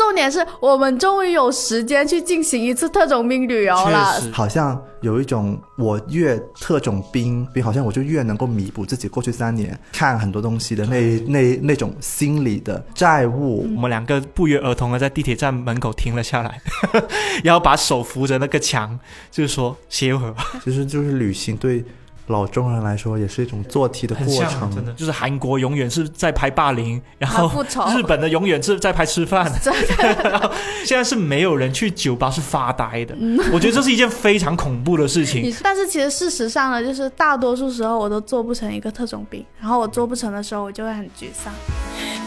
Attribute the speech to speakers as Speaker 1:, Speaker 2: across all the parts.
Speaker 1: 重点是我们终于有时间去进行一次特种兵旅游了。
Speaker 2: 好像有一种我越特种兵，兵好像我就越能够弥补自己过去三年看很多东西的那那那种心理的债务。
Speaker 3: 我们两个不约而同的在地铁站门口停了下来，然后把手扶着那个墙，就是说歇会儿吧，
Speaker 2: 其实就是旅行对老中人来说也是一种做题的，过程，
Speaker 3: 真的就是韩国永远是在拍霸凌，然后日本的永远是在拍吃饭，然后现在是没有人去酒吧是发呆的，我觉得这是一件非常恐怖的事情。
Speaker 1: 但是其实事实上呢，就是大多数时候我都做不成一个特种兵，然后我做不成的时候，我就会很沮丧。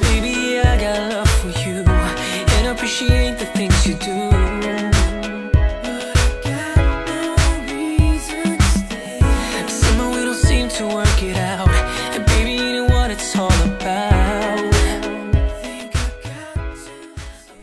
Speaker 4: Baby, I got love for you and appreciate the things you do.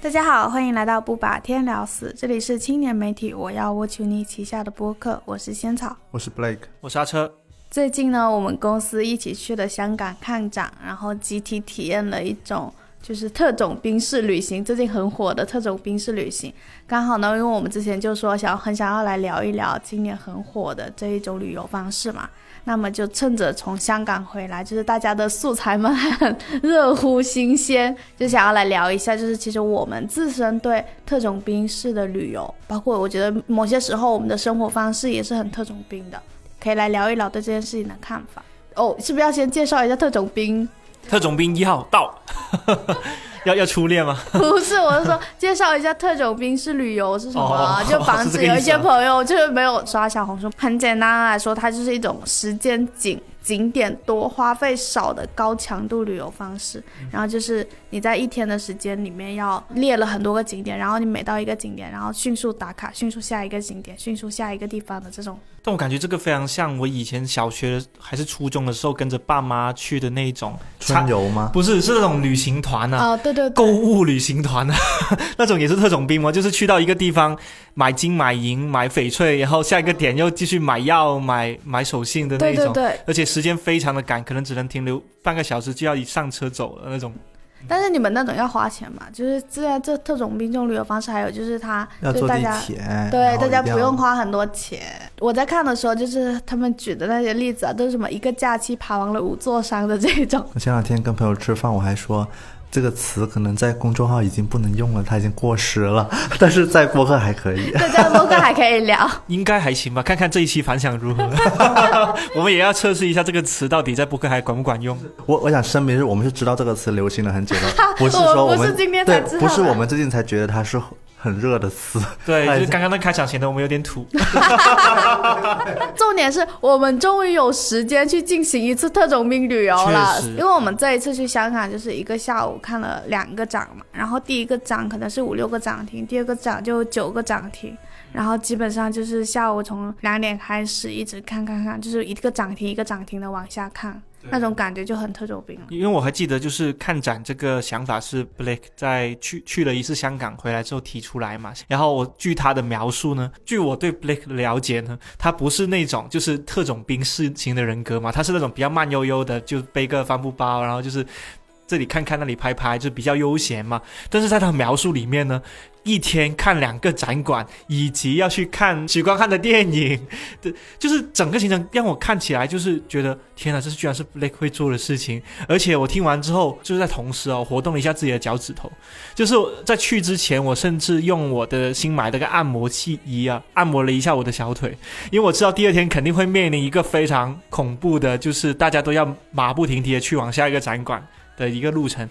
Speaker 1: 大家好，欢迎来到不把天聊死，这里是青年媒体我要我求你旗下的播客，我是仙草。
Speaker 2: 我是 Blake，
Speaker 3: 我刹车，
Speaker 1: 最近呢，我们公司一起去了香港看展，然后集体体验了一种就是特种兵式旅行，最近很火的特种兵式旅行。刚好呢，因为我们之前就说想很想要来聊一聊今年很火的这一种旅游方式嘛，那么就趁着从香港回来，就是大家的素材们还很热乎新鲜，就想要来聊一下，就是其实我们自身对特种兵式的旅游，包括我觉得某些时候我们的生活方式也是很特种兵的。可以来聊一聊对这件事情的看法。哦，是不是要先介绍一下特种兵？
Speaker 3: 特种兵一号到，要要初恋吗？
Speaker 1: 不是，我是说介绍一下特种兵式旅游是什么啊、
Speaker 3: 哦
Speaker 1: 就防止有一些朋友就是没有刷小红书。很简单来说，它就是一种时间紧、景点多、花费少的高强度旅游方式。然后就是你在一天的时间里面要列了很多个景点，然后你每到一个景点，然后迅速打卡，迅速下一个景点，迅速下一个地方的这种。
Speaker 3: 但我感觉这个非常像我以前小学还是初中的时候跟着爸妈去的那种
Speaker 2: 春游吗？
Speaker 3: 不是是那种旅行团啊。
Speaker 1: 哦，对对对，
Speaker 3: 购物旅行团啊，那种也是特种兵吗？就是去到一个地方买金买银买翡翠，然后下一个点又继续买药买买手信的那种，
Speaker 1: 对对对。
Speaker 3: 而且时间非常的赶，可能只能停留半个小时就要一上车走了那种。
Speaker 1: 但是你们那种要花钱嘛？就是这样，这特种兵这种旅游方式，还有就是他
Speaker 2: 要坐地
Speaker 1: 对大家
Speaker 2: 铁，
Speaker 1: 对大家不用花很多钱。我在看的时候，就是他们举的那些例子啊，都是什么一个假期爬完了五座山的这种。
Speaker 2: 我前两天跟朋友吃饭，我还说这个词可能在公众号已经不能用了，它已经过时了，但是在播客还可以。
Speaker 1: 对，在播客还可以聊。
Speaker 3: 应该还行吧，看看这一期反响如何。我们也要测试一下这个词到底在播客还管不管用。
Speaker 2: 我我想声明是我们是知道这个词流行了很久了，不是说们
Speaker 1: 我不是今天才
Speaker 2: 对
Speaker 1: 知
Speaker 2: 不是我们最近才觉得它是很热的词。
Speaker 3: 对，
Speaker 2: 哎
Speaker 3: 就是刚刚那开场显得我们有点土。
Speaker 1: 重点是我们终于有时间去进行一次特种兵旅游了，因为我们这一次去香港就是一个下午看了两个展嘛，然后第一个展可能是五六个展厅，第二个展就九个展厅。然后基本上就是下午从两点开始一直看看看，就是一个涨停一个涨停的往下看，那种感觉就很特种兵了。
Speaker 3: 因为我还记得，就是看展这个想法是 Blake 在去去了一次香港回来之后提出来嘛。然后我据他的描述呢，据我对 Blake 的了解呢，他不是那种就是特种兵式型的人格嘛，他是那种比较慢悠悠的，就背个帆布包，然后就是这里看看那里拍拍，就比较悠闲嘛。但是在他描述里面呢，一天看两个展馆，以及要去看许光汉的电影，对，就是整个行程让我看起来就是觉得天哪，这是居然是 Blake 会做的事情。而且我听完之后，就是在同时哦，活动了一下自己的脚趾头。就是在去之前，我甚至用我的新买的个按摩器仪啊，按摩了一下我的小腿，因为我知道第二天肯定会面临一个非常恐怖的，就是大家都要马不停蹄的去往下一个展馆的一个路程。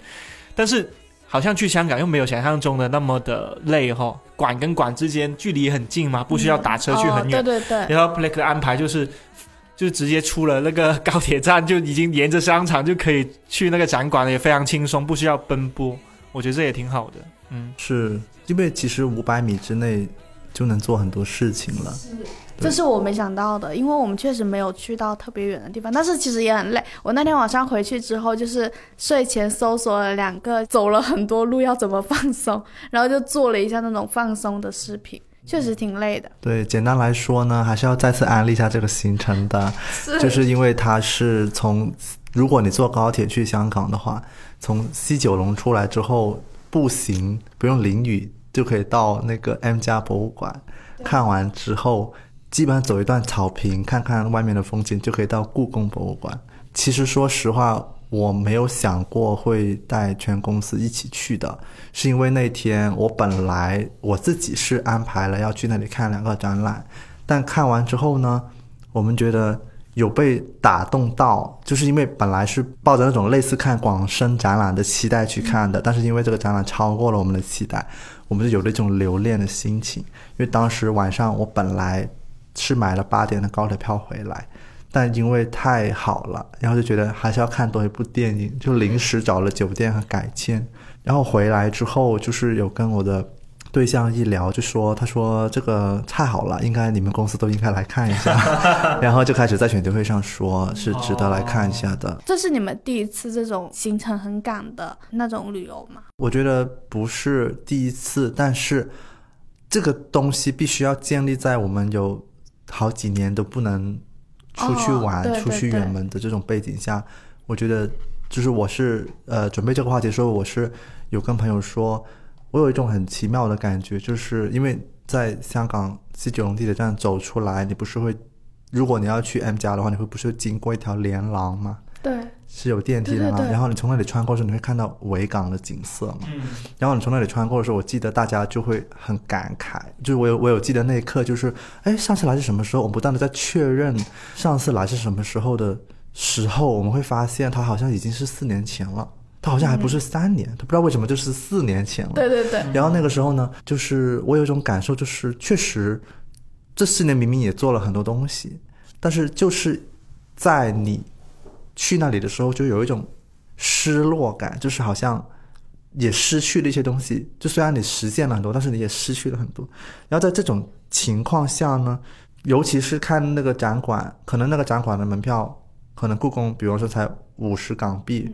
Speaker 3: 但是好像去香港又没有想象中的那么的累哈、馆跟馆之间距离也很近嘛，不需要打车去很远
Speaker 1: 哦。对对对，
Speaker 3: 然后 Blake 的安排就是，就直接出了那个高铁站，就已经沿着商场就可以去那个展馆了，也非常轻松，不需要奔波。我觉得这也挺好的。嗯，
Speaker 2: 是因为其实五百米之内就能做很多事情了。
Speaker 1: 这是我没想到的，因为我们确实没有去到特别远的地方，但是其实也很累。我那天晚上回去之后，就是睡前搜索了两个走了很多路要怎么放松，然后就做了一下那种放松的视频，确实挺累的。
Speaker 2: 对，简单来说呢，还是要再次安利一下这个行程的，
Speaker 1: 是
Speaker 2: 就是因为它是从，如果你坐高铁去香港的话，从西九龙出来之后，步行不用淋雨就可以到那个 M 家博物馆。看完之后，基本上走一段草坪，看看外面的风景，就可以到故宫博物馆。其实说实话，我没有想过会带全公司一起去的，是因为那天我本来我自己是安排了要去那里看两个展览，但看完之后呢，我们觉得有被打动到，就是因为本来是抱着那种类似看广深展览的期待去看的，但是因为这个展览超过了我们的期待，我们就有了一种留恋的心情。因为当时晚上我本来是买了八点的高铁票回来，但因为太好了，然后就觉得还是要看多一部电影，就临时找了酒店和改签。然后回来之后，就是有跟我的对象一聊，就说他说这个太好了，应该你们公司都应该来看一下。然后就开始在选题会上说是值得来看一下的。
Speaker 1: 这是你们第一次这种行程很赶的那种旅游吗？
Speaker 2: 我觉得不是第一次，但是这个东西必须要建立在我们有好几年都不能出去玩、出去远门的这种背景下，我觉得就是我是呃准备这个话题的时候，我是有跟朋友说，我有一种很奇妙的感觉，就是因为在香港西九龙地铁站走出来，你不是会，如果你要去 M 家的话，你会不是经过一条连廊吗？
Speaker 1: 对，
Speaker 2: 是有电梯的嘛，
Speaker 1: 对对对
Speaker 2: 然后你从那里穿过的时候，你会看到维港的景色嘛。
Speaker 3: 嗯，
Speaker 2: 然后你从那里穿过的时候，我记得大家就会很感慨，就是我有我有记得那一刻，就是哎上次来是什么时候？我不断的在确认上次来是什么时候的时候，我们会发现它好像已经是四年前了，他好像还不是三年，他不知道为什么就是四年前了。
Speaker 1: 对对对，
Speaker 2: 然后那个时候呢，就是我有一种感受，就是确实这四年明明也做了很多东西，但是就是在你去那里的时候，就有一种失落感，就是好像也失去了一些东西。就虽然你实现了很多，但是你也失去了很多。然后在这种情况下呢，尤其是看那个展馆，可能那个展馆的门票，可能故宫，比方说才五十港币。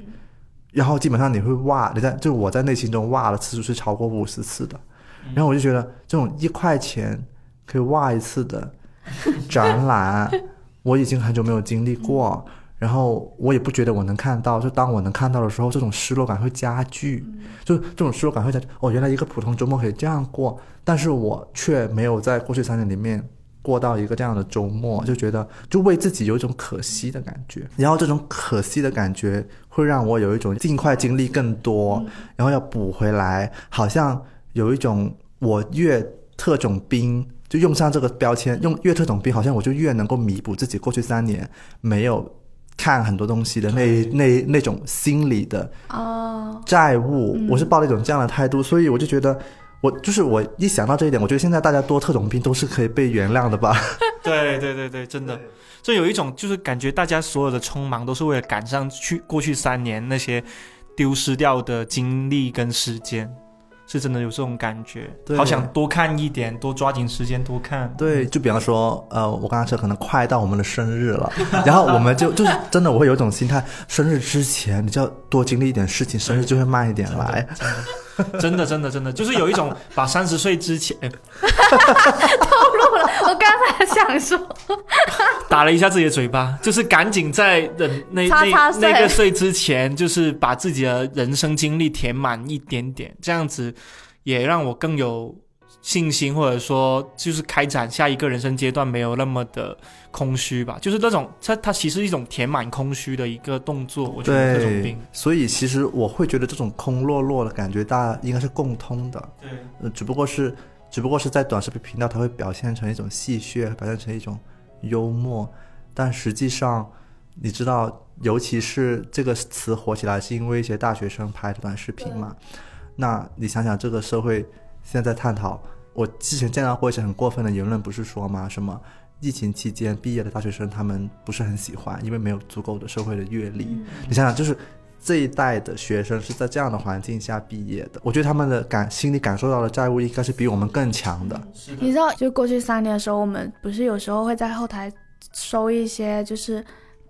Speaker 2: 然后基本上你会哇，你在就我在内心中哇的次数是超过五十次的，然后我就觉得这种一块钱可以哇一次的展览，我已经很久没有经历过，然后我也不觉得我能看到，就当我能看到的时候，这种失落感会加剧，就这种失落感会加剧。哦，原来一个普通周末可以这样过，但是我却没有在过去三年里面过到一个这样的周末，就觉得就为自己有一种可惜的感觉。然后这种可惜的感觉会让我有一种尽快经历更多，然后要补回来，好像有一种我越特种兵。就用上这个标签，用越特种兵，好像我就越能够弥补自己过去三年没有看很多东西的那那那种心理的
Speaker 1: 哦，
Speaker 2: 债务，我是抱了一种这样的态度，所以我就觉得，我就是我一想到这一点，我觉得现在大家多特种兵都是可以被原谅的吧。
Speaker 3: 对对对对，真的，就有一种就是感觉大家所有的匆忙都是为了赶上去过去三年那些丢失掉的精力跟时间，是真的有这种感觉，
Speaker 2: 对
Speaker 3: 好想多看一点，多抓紧时间多看。
Speaker 2: 对，就比方说，呃，我刚刚说可能快到我们的生日了，然后我们就就是真的，我会有一种心态，生日之前你就要多经历一点事情，生日就会慢一点来。
Speaker 3: 真的真的真的，就是有一种把三十岁之前、哎
Speaker 1: 透露了，我刚才想说，
Speaker 3: 打了一下自己的嘴巴，就是赶紧在人那那那个岁之前，就是把自己的人生经历填满一点点，这样子也让我更有信心，或者说就是开展下一个人生阶段没有那么的空虚吧。就是那种它它其实是一种填满空虚的一个动作，我觉得这种
Speaker 2: 对
Speaker 3: 病，，
Speaker 2: 所以其实我会觉得这种空落落的感觉，大家应该是共通的。
Speaker 3: 对
Speaker 2: 呃，只不过是，只不过是在短视频频道，它会表现成一种戏谑，表现成一种幽默，但实际上，你知道，尤其是这个词火起来，是因为一些大学生拍的短视频嘛。那你想想，这个社会现在探讨，我之前见到过一些很过分的言论，不是说吗？什么疫情期间毕业的大学生，他们不是很喜欢，因为没有足够的社会的阅历。你想想，就是这一代的学生是在这样的环境下毕业的，我觉得他们的感心里感受到的债务应该是比我们更强的。
Speaker 1: 你知道，就过去三年的时候，我们不是有时候会在后台收一些就是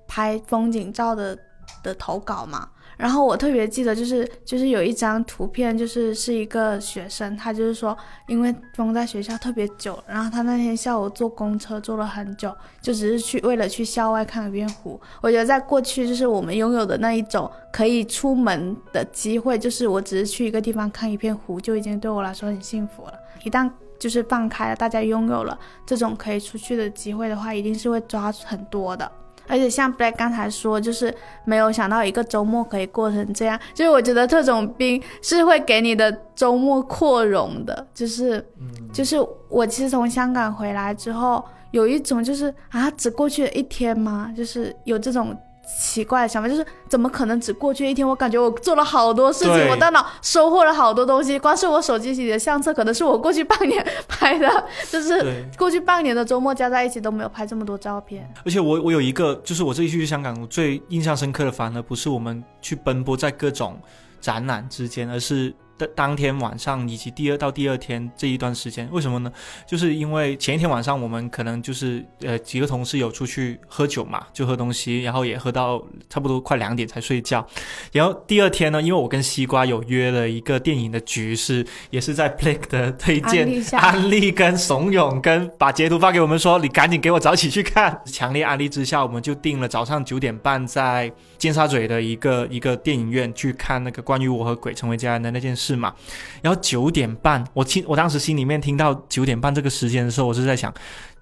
Speaker 1: 拍风景照的的投稿嘛，然后我特别记得就是就是有一张图片，就是是一个学生，他就是说因为封在学校特别久，然后他那天下午坐公车坐了很久，就只是去为了去校外看一遍湖。我觉得在过去就是我们拥有的那一种可以出门的机会，就是我只是去一个地方看一片湖，就已经对我来说很幸福了。一旦就是放开了，大家拥有了这种可以出去的机会的话，一定是会抓很多的。而且像 Black 刚才说，就是没有想到一个周末可以过成这样。就是我觉得特种兵是会给你的周末扩容的，就是，就是我其实从香港回来之后，有一种就是啊，只过去了一天吗？就是有这种。奇怪的想法就是怎么可能只过去一天？我感觉我做了好多事情，我大脑收获了好多东西。光是我手机里的相册，可能是我过去半年 拍的，就是，过去半年的周末加在一起都没有拍这么多照片。
Speaker 3: 而且我我有一个，就是我这一次去香港，我最印象深刻的反而不是我们去奔波在各种展览之间，而是当当天晚上以及第二到第二天这一段时间。为什么呢？就是因为前一天晚上我们可能就是呃几个同事有出去喝酒嘛，就喝东西，然后也喝到差不多快两点才睡觉。然后第二天呢，因为我跟西瓜有约了一个电影的局，是也是在 Blake 的推荐
Speaker 1: 安利下
Speaker 3: 安利跟怂恿跟把截图发给我们说，你赶紧给我早起去看。强烈安利之下，我们就定了早上九点半在尖沙咀的一个一个电影院去看那个关于我和鬼成为家人的那件事嘛。然后九点半，我听我当时心里面听到九点半这个时间的时候，我是在想，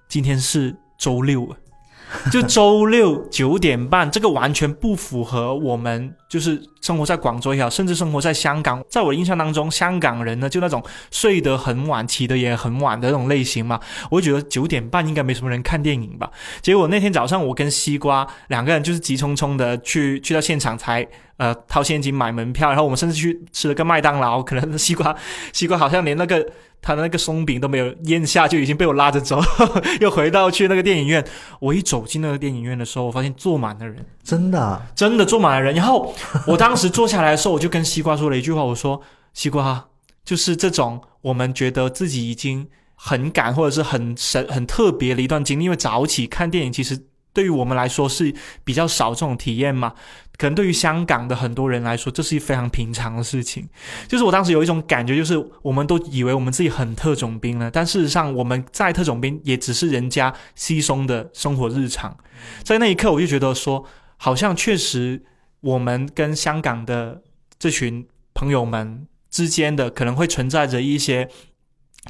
Speaker 3: 今天是周六。就周六九点半，这个完全不符合我们就是生活在广州也好，甚至生活在香港。在我印象当中，香港人呢就那种睡得很晚、起得也很晚的那种类型嘛。我觉得九点半应该没什么人看电影吧。结果那天早上，我跟西瓜两个人就是急匆匆的去去到现场才。呃，掏现金买门票，然后我们甚至去吃了个麦当劳，可能西瓜 西瓜好像连那个他的那个松饼都没有咽下，就已经被我拉着走，又回到去那个电影院。我一走进那个电影院的时候，我发现坐满了人，
Speaker 2: 真的啊，
Speaker 3: 真的坐满了人。然后我当时坐下来的时候，我就跟西瓜说了一句话，我说：“西瓜，就是这种我们觉得自己已经很赶或者是很神很特别的一段经历，因为早起看电影其实。”对于我们来说是比较少这种体验嘛，可能对于香港的很多人来说，这是一非常平常的事情。就是我当时有一种感觉，就是我们都以为我们自己很特种兵了，但事实上我们在特种兵也只是人家稀松的生活日常。在那一刻，我就觉得说，好像确实我们跟香港的这群朋友们之间的可能会存在着一些。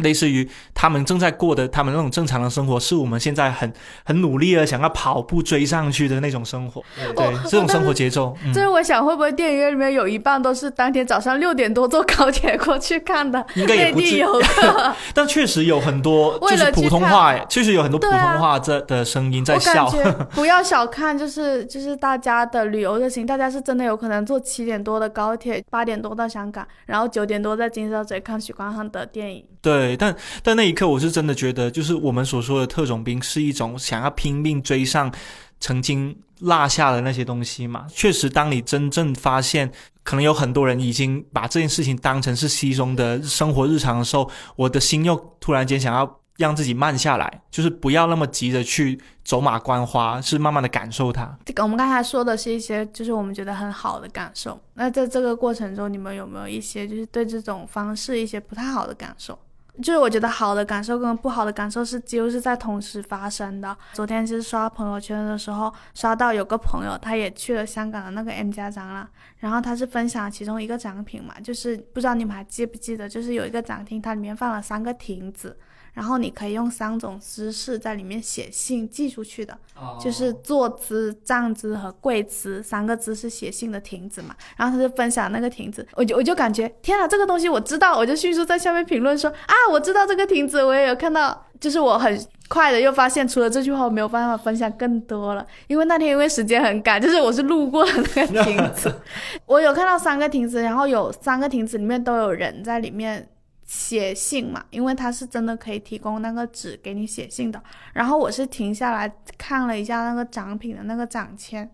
Speaker 3: 类似于他们正在过的他们那种正常的生活，是我们现在很很努力的想要跑步追上去的那种生活。对，
Speaker 1: 哦
Speaker 3: 这种生活节奏，嗯
Speaker 1: 就，是我想，会不会电影院里面有一半都是当天早上六点多坐高铁过去看的
Speaker 3: 应该也
Speaker 1: 内
Speaker 3: 不至于
Speaker 1: 地游客？
Speaker 3: 但确实有很多就是普通话，哎确实有很多普通话这的声音在笑。
Speaker 1: 不要小看，就是就是大家的旅游热情，大家是真的有可能坐七点多的高铁，八点多到香港，然后九点多在金沙咀看许光汉的电影。
Speaker 3: 对，对但但那一刻，我是真的觉得，就是我们所说的特种兵是一种想要拼命追上曾经落下的那些东西嘛。确实，当你真正发现，可能有很多人已经把这件事情当成是稀松的生活日常的时候，我的心又突然间想要让自己慢下来，就是不要那么急着去走马观花，是慢慢的感受它。
Speaker 1: 这个我们刚才说的是一些就是我们觉得很好的感受。那在这个过程中，你们有没有一些就是对这种方式一些不太好的感受？就是我觉得好的感受跟不好的感受是几乎是在同时发生的。昨天就是刷朋友圈的时候，刷到有个朋友他也去了香港的那个 M 家展览，然后他是分享其中一个展品嘛，就是不知道你们还记不记得，就是有一个展厅，它里面放了三个亭子，然后你可以用三种姿势在里面写信寄出去的。就是坐姿、站姿和跪姿三个姿势写信的亭子嘛。然后他就分享那个亭子，我就我就感觉天啊，这个东西我知道，我就迅速在下面评论说啊，我知道这个亭子，我也有看到。就是我很快的又发现，除了这句话，我没有办法分享更多了，因为那天因为时间很赶，就是我是路过了那个亭子，我有看到三个亭子，然后有三个亭子里面都有人在里面。写信嘛，因为它是真的可以提供那个纸给你写信的。然后我是停下来看了一下那个展品的那个展签，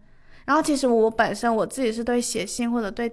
Speaker 1: 然后其实我本身我自己是对写信或者对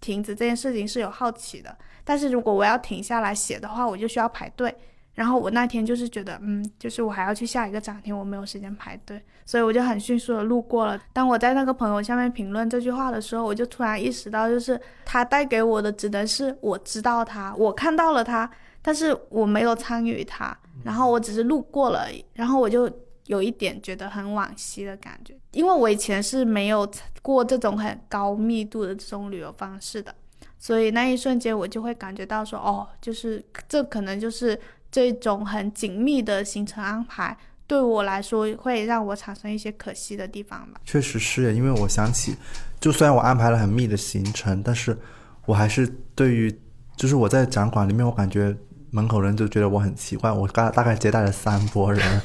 Speaker 1: 亭子这件事情是有好奇的，但是如果我要停下来写的话，我就需要排队。然后我那天就是觉得，嗯，就是我还要去下一个展厅，我没有时间排队，所以我就很迅速的路过了。当我在那个朋友下面评论这句话的时候，我就突然意识到，就是他带给我的只能是我知道他，我看到了他，但是我没有参与他，然后我只是路过了然后我就有一点觉得很惋惜的感觉，因为我以前是没有过这种很高密度的这种旅游方式的。所以那一瞬间，我就会感觉到说，哦，就是这可能就是这种很紧密的行程安排，对我来说会让我产生一些可惜的地方吧。
Speaker 2: 确实是，因为我想起，就虽然我安排了很密的行程，但是我还是对于，就是我在展馆里面，我感觉门口人就觉得我很奇怪。我大大概接待了三波人，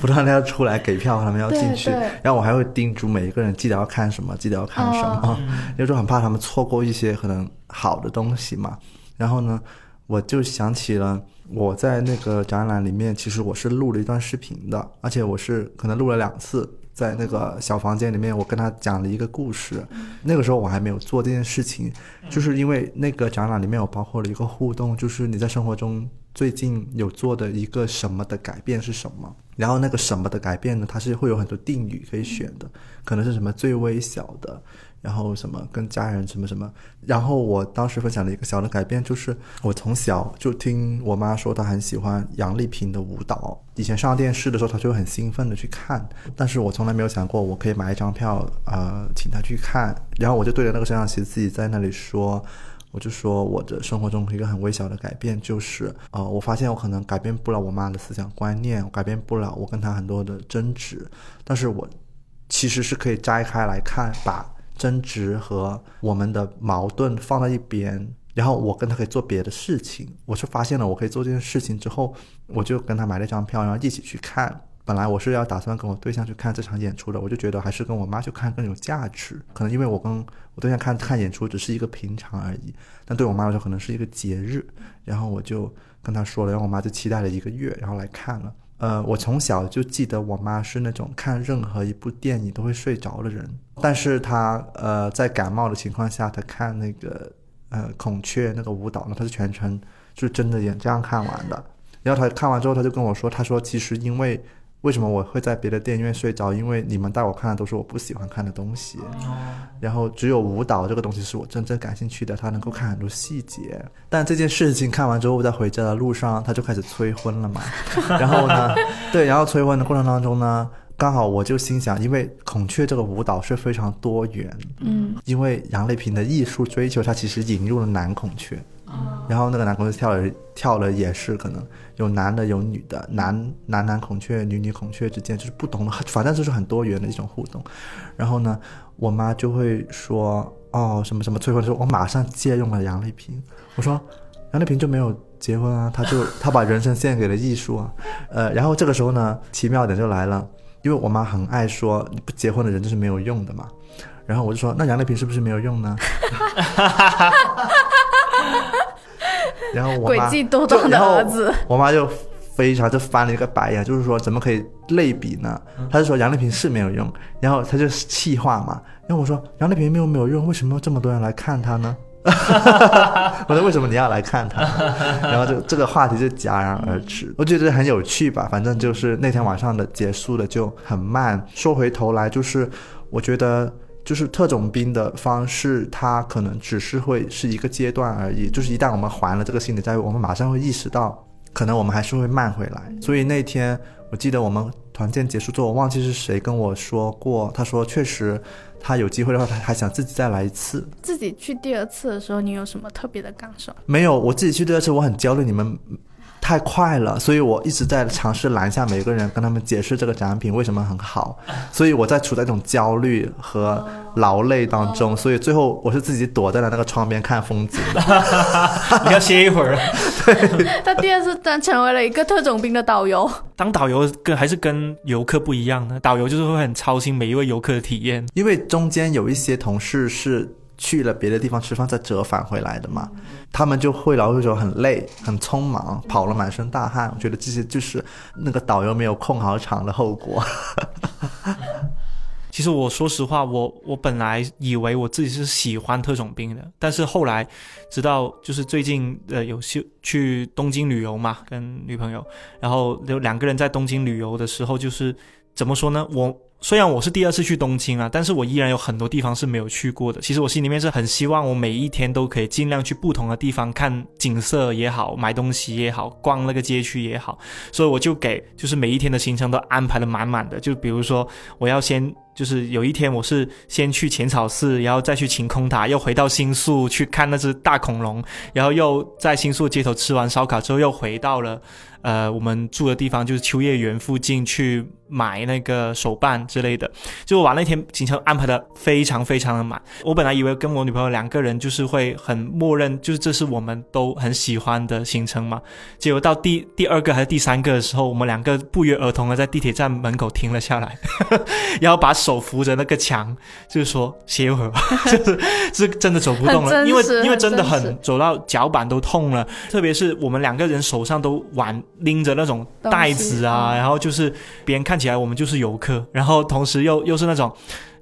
Speaker 2: 不断的要出来给票，他们要进去
Speaker 1: 对对，
Speaker 2: 然后我还会叮嘱每一个人记得要看什么，记得要看什么，因为就很怕他们错过一些可能好的东西嘛。然后呢，我就想起了我在那个展览里面，其实我是录了一段视频的，而且我是可能录了两次。在那个小房间里面，我跟他讲了一个故事。那个时候我还没有做这件事情，就是因为那个展览里面有包括了一个互动，就是你在生活中最近有做的一个什么的改变是什么。然后那个什么的改变呢，它是会有很多定语可以选的，可能是什么最微小的，然后什么跟家人什么什么。然后我当时分享了一个小的改变就是，我从小就听我妈说她很喜欢杨丽萍的舞蹈，以前上电视的时候她就很兴奋的去看，但是我从来没有想过我可以买一张票，呃，请她去看。然后我就对着那个摄像机自己在那里说。我就说我的生活中一个很微小的改变就是，呃，我发现我可能改变不了我妈的思想观念，改变不了我跟她很多的争执，但是我其实是可以摘开来看，把争执和我们的矛盾放在一边，然后我跟他可以做别的事情。我是发现了我可以做这件事情之后，我就跟他买了一张票，然后一起去看。本来我是要打算跟我对象去看这场演出的，我就觉得还是跟我妈去看更有价值。可能因为我跟我对象看看演出只是一个平常而已，但对我妈来说可能是一个节日。然后我就跟她说了，然后我妈就期待了一个月，然后来看了。呃，我从小就记得我妈是那种看任何一部电影都会睡着的人，但是她呃在感冒的情况下，她看那个呃孔雀那个舞蹈呢，她是全程就是睁着眼这样看完的。然后她看完之后，她就跟我说，她说其实因为为什么我会在别的电影院睡着？因为你们带我看的都是我不喜欢看的东西，然后只有舞蹈这个东西是我真正感兴趣的，它能够看很多细节。但这件事情看完之后，我在回家的路上，他就开始催婚了嘛。然后呢，对，然后催婚的过程当中呢，刚好我就心想，因为孔雀这个舞蹈是非常多元，
Speaker 1: 嗯，
Speaker 2: 因为杨丽萍的艺术追求，它其实引入了男孔雀。然后那个男孔雀跳了跳了也是可能有男的有女的，男男男孔雀女女孔雀之间就是不同的，反正就是很多元的一种互动。然后呢，我妈就会说哦什么什么催婚的时候，我马上借用了杨丽萍，我说杨丽萍就没有结婚啊，她就 她把人生献给了艺术啊，呃，然后这个时候呢，奇妙点就来了，因为我妈很爱说不结婚的人就是没有用的嘛，然后我就说那杨丽萍是不是没有用呢？然后我妈
Speaker 1: 诡计多端的
Speaker 2: 就然后
Speaker 1: 儿子，
Speaker 2: 我妈就非常就翻了一个白眼，就是说怎么可以类比呢？她就说杨丽萍是没有用，然后她就气话嘛。然后我说杨丽萍没有没有用，为什么这么多人来看她呢？我说为什么你要来看她？然后就这个话题就戛然而止。我觉得很有趣吧，反正就是那天晚上的结束的就很慢。说回头来，就是我觉得。就是特种兵的方式，它可能只是会是一个阶段而已。就是一旦我们还了这个心理债务，我们马上会意识到，可能我们还是会慢回来。所以那天我记得我们团建结束之后，我忘记是谁跟我说过，他说确实他有机会的话，他还想自己再来一次。
Speaker 1: 自己去第二次的时候，你有什么特别的感受？
Speaker 2: 没有，我自己去第二次，我很焦虑，你们太快了，所以我一直在尝试拦下每个人，跟他们解释这个展品为什么很好。所以我在处在一种焦虑和劳累当中，所以最后我是自己躲在了那个窗边看风景的。
Speaker 3: 你要歇一会儿。
Speaker 1: 他第二次当成为了一个特种兵的导游，
Speaker 3: 当导游跟还是跟游客不一样呢？导游就是会很操心每一位游客的体验。
Speaker 2: 因为中间有一些同事是去了别的地方吃饭再折返回来的嘛，他们就会老会说很累、很匆忙，跑了满身大汗。我觉得这些就是那个导游没有控好场的后果。
Speaker 3: 其实我说实话，我我本来以为我自己是喜欢特种兵的，但是后来直到就是最近呃有去去东京旅游嘛，跟女朋友，然后有两个人在东京旅游的时候，就是怎么说呢？我虽然我是第二次去东京啊，但是我依然有很多地方是没有去过的。其实我心里面是很希望我每一天都可以尽量去不同的地方看景色也好，买东西也好，逛那个街区也好，所以我就给就是每一天的行程都安排的满满的。就比如说我要先。就是有一天，我是先去浅草寺，然后再去晴空塔，又回到新宿去看那只大恐龙，然后又在新宿街头吃完烧烤之后，又回到了呃我们住的地方，就是秋叶原附近去买那个手办之类的。就我把那天行程安排的非常非常的满。我本来以为跟我女朋友两个人就是会很默认，就是这是我们都很喜欢的行程嘛。结果到第第二个还是第三个的时候，我们两个不约而同的在地铁站门口停了下来，然后把手扶着那个墙，就是说歇一会儿吧，就是是真的走不动了，因为因为真的
Speaker 1: 很
Speaker 3: 很走到脚板都痛了，特别是我们两个人手上都挽拎着那种袋子啊，然后就是别人看起来我们就是游客，然后同时又又是那种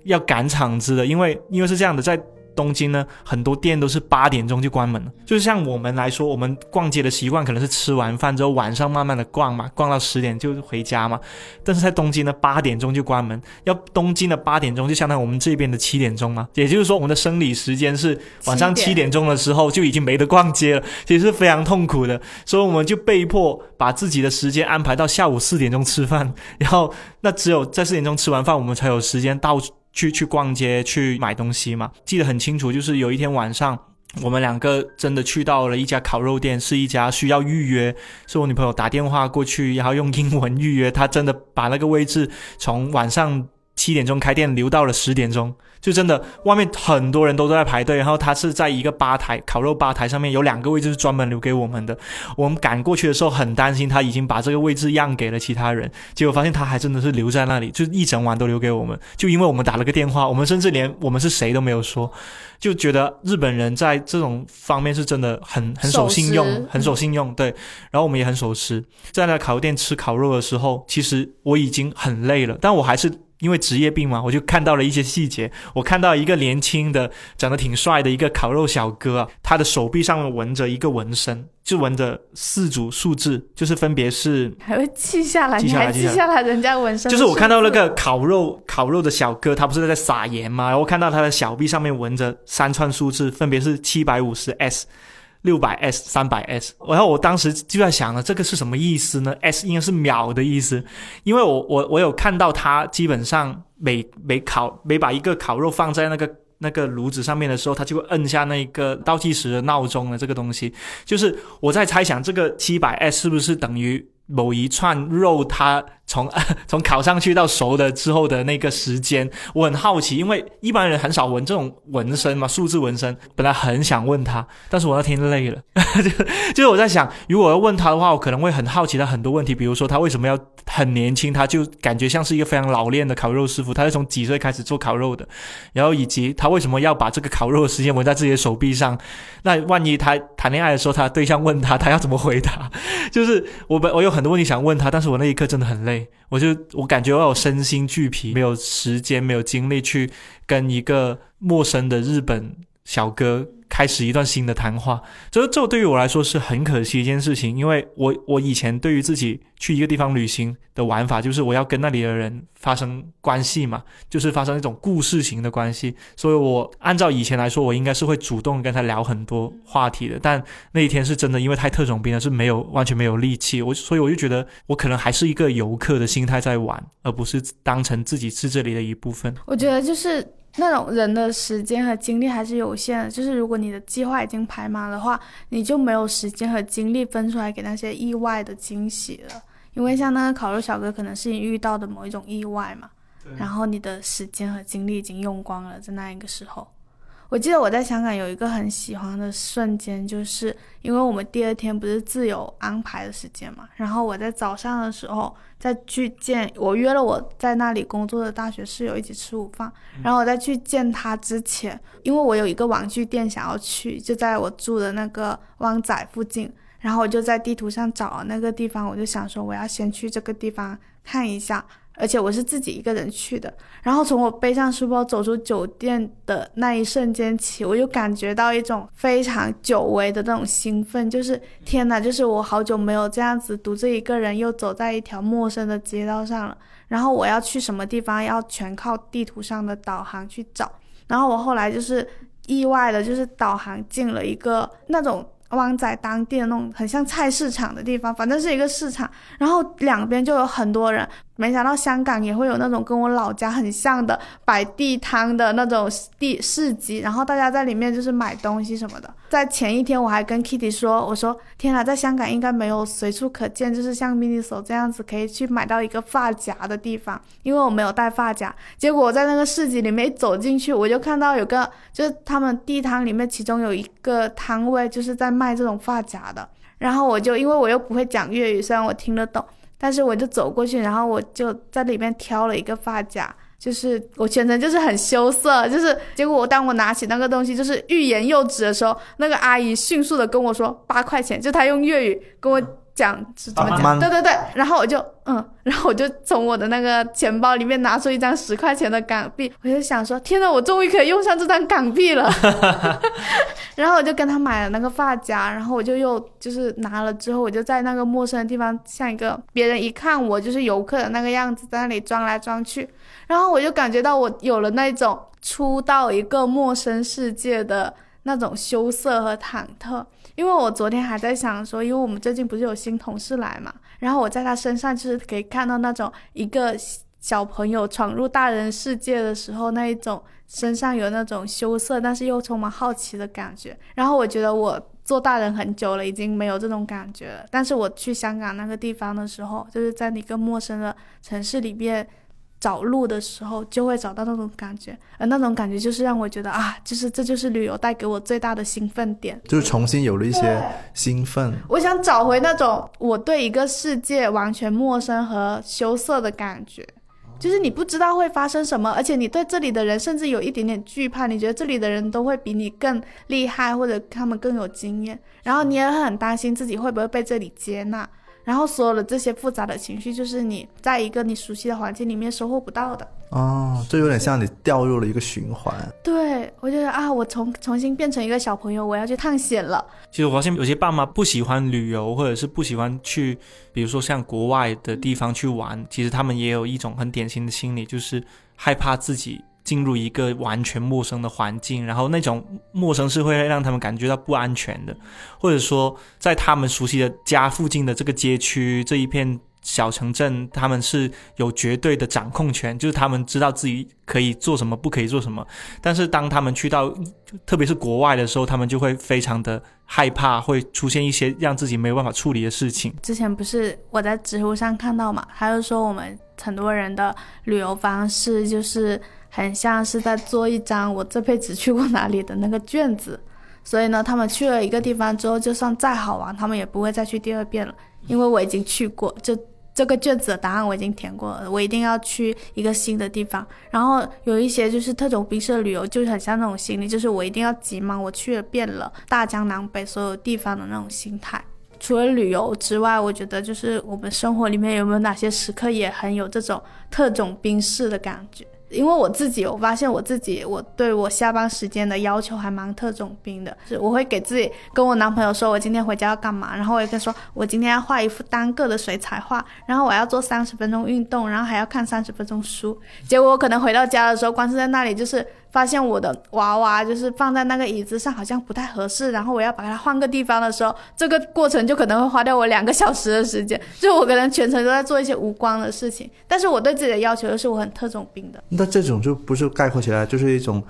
Speaker 3: 要赶场子的，因为因为是这样的，在东京呢，很多店都是八点钟就关门了。就是像我们来说，我们逛街的习惯可能是吃完饭之后晚上慢慢的逛嘛，逛到十点就回家嘛。但是在东京呢，八点钟就关门，要东京的八点钟就相当于我们这边的七点钟嘛。也就是说，我们的生理时间是晚上七点钟的时候就已经没得逛街了，其实是非常痛苦的。所以我们就被迫把自己的时间安排到下午四点钟吃饭，然后那只有在四点钟吃完饭，我们才有时间到去去逛街去买东西嘛。记得很清楚，就是有一天晚上。我们两个真的去到了一家烤肉店，是一家需要预约，是我女朋友打电话过去，然后用英文预约，她真的把那个位置从晚上七点钟开店留到了十点钟，就真的外面很多人都在排队，然后他是在一个吧台烤肉吧台上面有两个位置是专门留给我们的。我们赶过去的时候很担心他已经把这个位置让给了其他人，结果发现他还真的是留在那里，就一整晚都留给我们。就因为我们打了个电话，我们甚至连我们是谁都没有说，就觉得日本人在这种方面是真的很很守信用，很守信用。对，然后我们也很守时。在那烤肉店吃烤肉的时候，其实我已经很累了，但我还是因为职业病嘛，我就看到了一些细节。我看到一个年轻的、长得挺帅的一个烤肉小哥啊，他的手臂上面纹着一个纹身，就纹着四组数字，就是分别是
Speaker 1: 还会记下来，你还
Speaker 3: 记下来记下来
Speaker 1: 记下来人家纹身。
Speaker 3: 就是我看到那个烤肉烤肉的小哥，他不是在撒盐吗？然后看到他的小臂上面纹着三串数字，分别是七百五十 S、六百 S、三百 S。然后我当时就在想了，这个是什么意思呢？S 应该是秒的意思，因为我我我有看到他基本上每每烤每把一个烤肉放在那个。那个炉子上面的时候，他就会摁下那个倒计时的闹钟的这个东西，就是我在猜想这个七百 S 是不是等于某一串肉它从 从烤上去到熟的之后的那个时间，我很好奇，因为一般人很少纹这种纹身嘛，数字纹身。本来很想问他，但是我那天累了，就就是我在想，如果要问他的话，我可能会很好奇他很多问题，比如说他为什么要很年轻，他就感觉像是一个非常老练的烤肉师傅，他是从几岁开始做烤肉的，然后以及他为什么要把这个烤肉的时间纹在自己的手臂上？那万一他谈恋爱的时候，他对象问他，他要怎么回答？就是我本我有很很多问题想问他，但是我那一刻真的很累，我就我感觉我有身心俱疲，没有时间，没有精力去跟一个陌生的日本小哥开始一段新的谈话。这这对于我来说是很可惜一件事情，因为我我以前对于自己去一个地方旅行的玩法，就是我要跟那里的人发生关系嘛，就是发生一种故事型的关系。所以我按照以前来说，我应该是会主动跟他聊很多话题的。但那一天是真的，因为太特种兵了，是没有完全没有力气。我所以我就觉得，我可能还是一个游客的心态在玩，而不是当成自己是这里的一部分。
Speaker 1: 我觉得就是那种人的时间和精力还是有限的，就是如果你的计划已经排满的话，你就没有时间和精力分出来给那些意外的惊喜了。因为像那个烤肉小哥，可能是你遇到的某一种意外嘛，然后你的时间和精力已经用光了，在那一个时候。我记得我在香港有一个很喜欢的瞬间，就是因为我们第二天不是自由安排的时间嘛，然后我在早上的时候再去见我约了我在那里工作的大学室友一起吃午饭，然后我在去见他之前，因为我有一个玩具店想要去，就在我住的那个湾仔附近，然后我就在地图上找了那个地方，我就想说我要先去这个地方看一下，而且我是自己一个人去的。然后从我背上书包走出酒店的那一瞬间起，我就感觉到一种非常久违的那种兴奋，就是天哪，就是我好久没有这样子独自一个人又走在一条陌生的街道上了。然后我要去什么地方，要全靠地图上的导航去找。然后我后来就是意外的，就是导航进了一个那种旺仔当地的那种很像菜市场的地方，反正是一个市场，然后两边就有很多人。没想到香港也会有那种跟我老家很像的摆地摊的那种地市集，然后大家在里面就是买东西什么的。在前一天我还跟 Kitty 说，我说天啊，在香港应该没有随处可见，就是像 Miniso 这样子可以去买到一个发夹的地方，因为我没有带发夹。结果我在那个市集里面一走进去，我就看到有个就是他们地摊里面其中有一个摊位就是在卖这种发夹的，然后我就因为我又不会讲粤语，虽然我听得懂。但是我就走过去，然后我就在里面挑了一个发夹，就是我全程就是很羞涩，就是结果我当我拿起那个东西，就是欲言又止的时候，那个阿姨迅速的跟我说八块钱，就她用粤语跟我讲是怎么讲，对对对，然后我就嗯，然后我就从我的那个钱包里面拿出一张十块钱的港币，我就想说天呐，我终于可以用上这张港币了，然后我就跟他买了那个发夹，然后我就又就是拿了之后，我就在那个陌生的地方，像一个别人一看我就是游客的那个样子，在那里装来装去，然后我就感觉到我有了那种初到一个陌生世界的那种羞涩和忐忑。因为我昨天还在想说，因为我们最近不是有新同事来嘛，然后我在他身上就是可以看到那种一个小朋友闯入大人世界的时候那一种身上有那种羞涩，但是又充满好奇的感觉。然后我觉得我做大人很久了，已经没有这种感觉了。但是我去香港那个地方的时候，就是在一个陌生的城市里边。找路的时候就会找到那种感觉，而那种感觉就是让我觉得啊，就是这就是旅游带给我最大的兴奋点，
Speaker 2: 就是重新有了一些兴奋。
Speaker 1: 我想找回那种我对一个世界完全陌生和羞涩的感觉，就是你不知道会发生什么，而且你对这里的人甚至有一点点惧怕，你觉得这里的人都会比你更厉害，或者他们更有经验，然后你也很担心自己会不会被这里接纳。然后所有的这些复杂的情绪，就是你在一个你熟悉的环境里面收获不到的。
Speaker 2: 哦，这有点像你掉入了一个循环。
Speaker 1: 对，我觉得啊，我重重新变成一个小朋友，我要去探险了。
Speaker 3: 其实我发现有些爸妈不喜欢旅游，或者是不喜欢去，比如说像国外的地方去玩，其实他们也有一种很典型的心理，就是害怕自己。进入一个完全陌生的环境，然后那种陌生是会让他们感觉到不安全的，或者说在他们熟悉的家附近的这个街区这一片小城镇，他们是有绝对的掌控权，就是他们知道自己可以做什么，不可以做什么。但是当他们去到特别是国外的时候，他们就会非常的害怕，会出现一些让自己没有办法处理的事情。
Speaker 1: 之前不是我在知乎上看到嘛，他就说我们很多人的旅游方式就是。很像是在做一张我这辈子去过哪里的那个卷子，所以呢，他们去了一个地方之后，就算再好玩，他们也不会再去第二遍了，因为我已经去过，就这个卷子的答案我已经填过了，我一定要去一个新的地方。然后有一些就是特种兵式旅游，就是很像那种心理，就是我一定要急忙我去了遍了大江南北所有地方的那种心态。除了旅游之外，我觉得就是我们生活里面有没有哪些时刻也很有这种特种兵式的感觉。因为我自己，我发现我自己，我对我下班时间的要求还蛮特种兵的，是我会给自己跟我男朋友说，我今天回家要干嘛，然后我也跟说，我今天要画一幅单个的水彩画，然后我要做三十分钟运动，然后还要看三十分钟书。结果我可能回到家的时候，光是在那里就是。发现我的娃娃就是放在那个椅子上，好像不太合适，然后我要把它换个地方的时候，这个过程就可能会花掉我两个小时的时间，就我可能全程都在做一些无关的事情。但是我对自己的要求又是我很特种兵的。
Speaker 2: 那这种就不是概括起来就是一种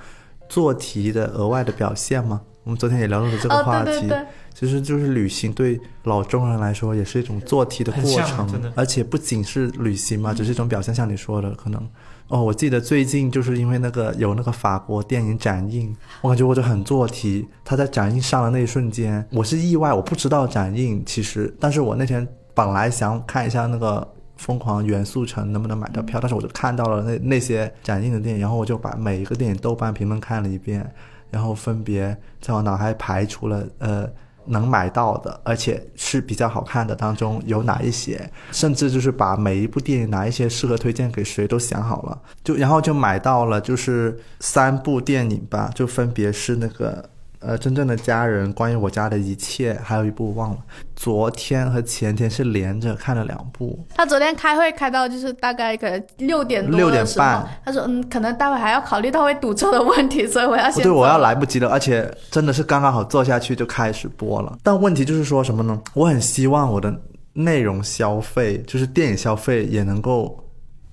Speaker 2: 做题的额外的表现吗？我们昨天也聊到了这个话题，其实就是旅行对老中人来说也是一种做题的过程，而且不仅是旅行嘛，只是一种表现，像你说的可能。哦，我记得最近就是因为那个有那个法国电影展映，我感觉我就很做题。他在展映上的那一瞬间，我是意外，我不知道展映其实，但是我那天本来想看一下那个疯狂元素城能不能买到票，但是我就看到了那那些展映的电影，然后我就把每一个电影豆瓣评论看了一遍，然后分别在我脑海排除了呃能买到的，而且是比较好看的当中有哪一些，甚至就是把每一部电影哪一些适合推荐给谁都想好了，就然后就买到了，就是三部电影吧，就分别是那个。呃，真正的家人，关于我家的一切，还有一部忘了。昨天和前天是连着看了两部，
Speaker 1: 他昨天开会开到就是大概可能六点多
Speaker 2: 6点半，
Speaker 1: 他说嗯，可能待会还要考虑到会堵车的问题，所以我要先
Speaker 2: 哦对，我要来不及了，而且真的是刚刚好坐下去就开始播了。但问题就是说什么呢？我很希望我的内容消费，就是电影消费也能够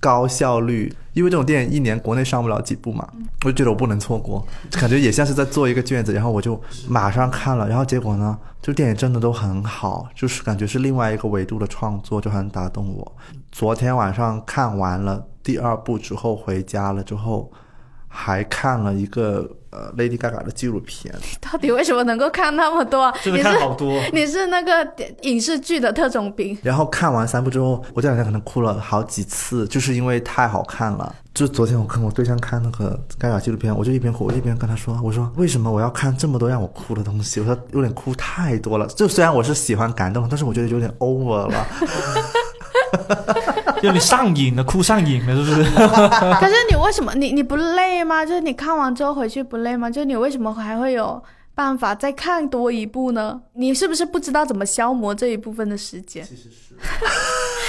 Speaker 2: 高效率，因为这种电影一年国内上不了几部嘛，我就觉得我不能错过，感觉也像是在做一个卷子，然后我就马上看了，然后结果呢，就电影真的都很好，就是感觉是另外一个维度的创作，就很打动我。昨天晚上看完了第二部之后，回家了之后。还看了一个呃 Lady Gaga 的纪录片，
Speaker 1: 到底为什么能够看那么多啊？
Speaker 3: 真的
Speaker 1: 你是
Speaker 3: 看好多。
Speaker 1: 你是那个影视剧的特种兵，
Speaker 2: 然后看完三部之后，我这两天可能哭了好几次，就是因为太好看了。就昨天我跟我对象看那个盖亚纪录片，我就一边哭，我一边跟他说：“我说为什么我要看这么多让我哭的东西？我说有点哭太多了。就虽然我是喜欢感动，但是我觉得有点 over 了。
Speaker 3: 就你上瘾了，哭上瘾了，是不是？
Speaker 1: 可是你为什么你你不累吗？就是你看完之后回去不累吗？就是你为什么还会有办法再看多一部呢？你是不是不知道怎么消磨这一部分的时间？
Speaker 2: 其实是。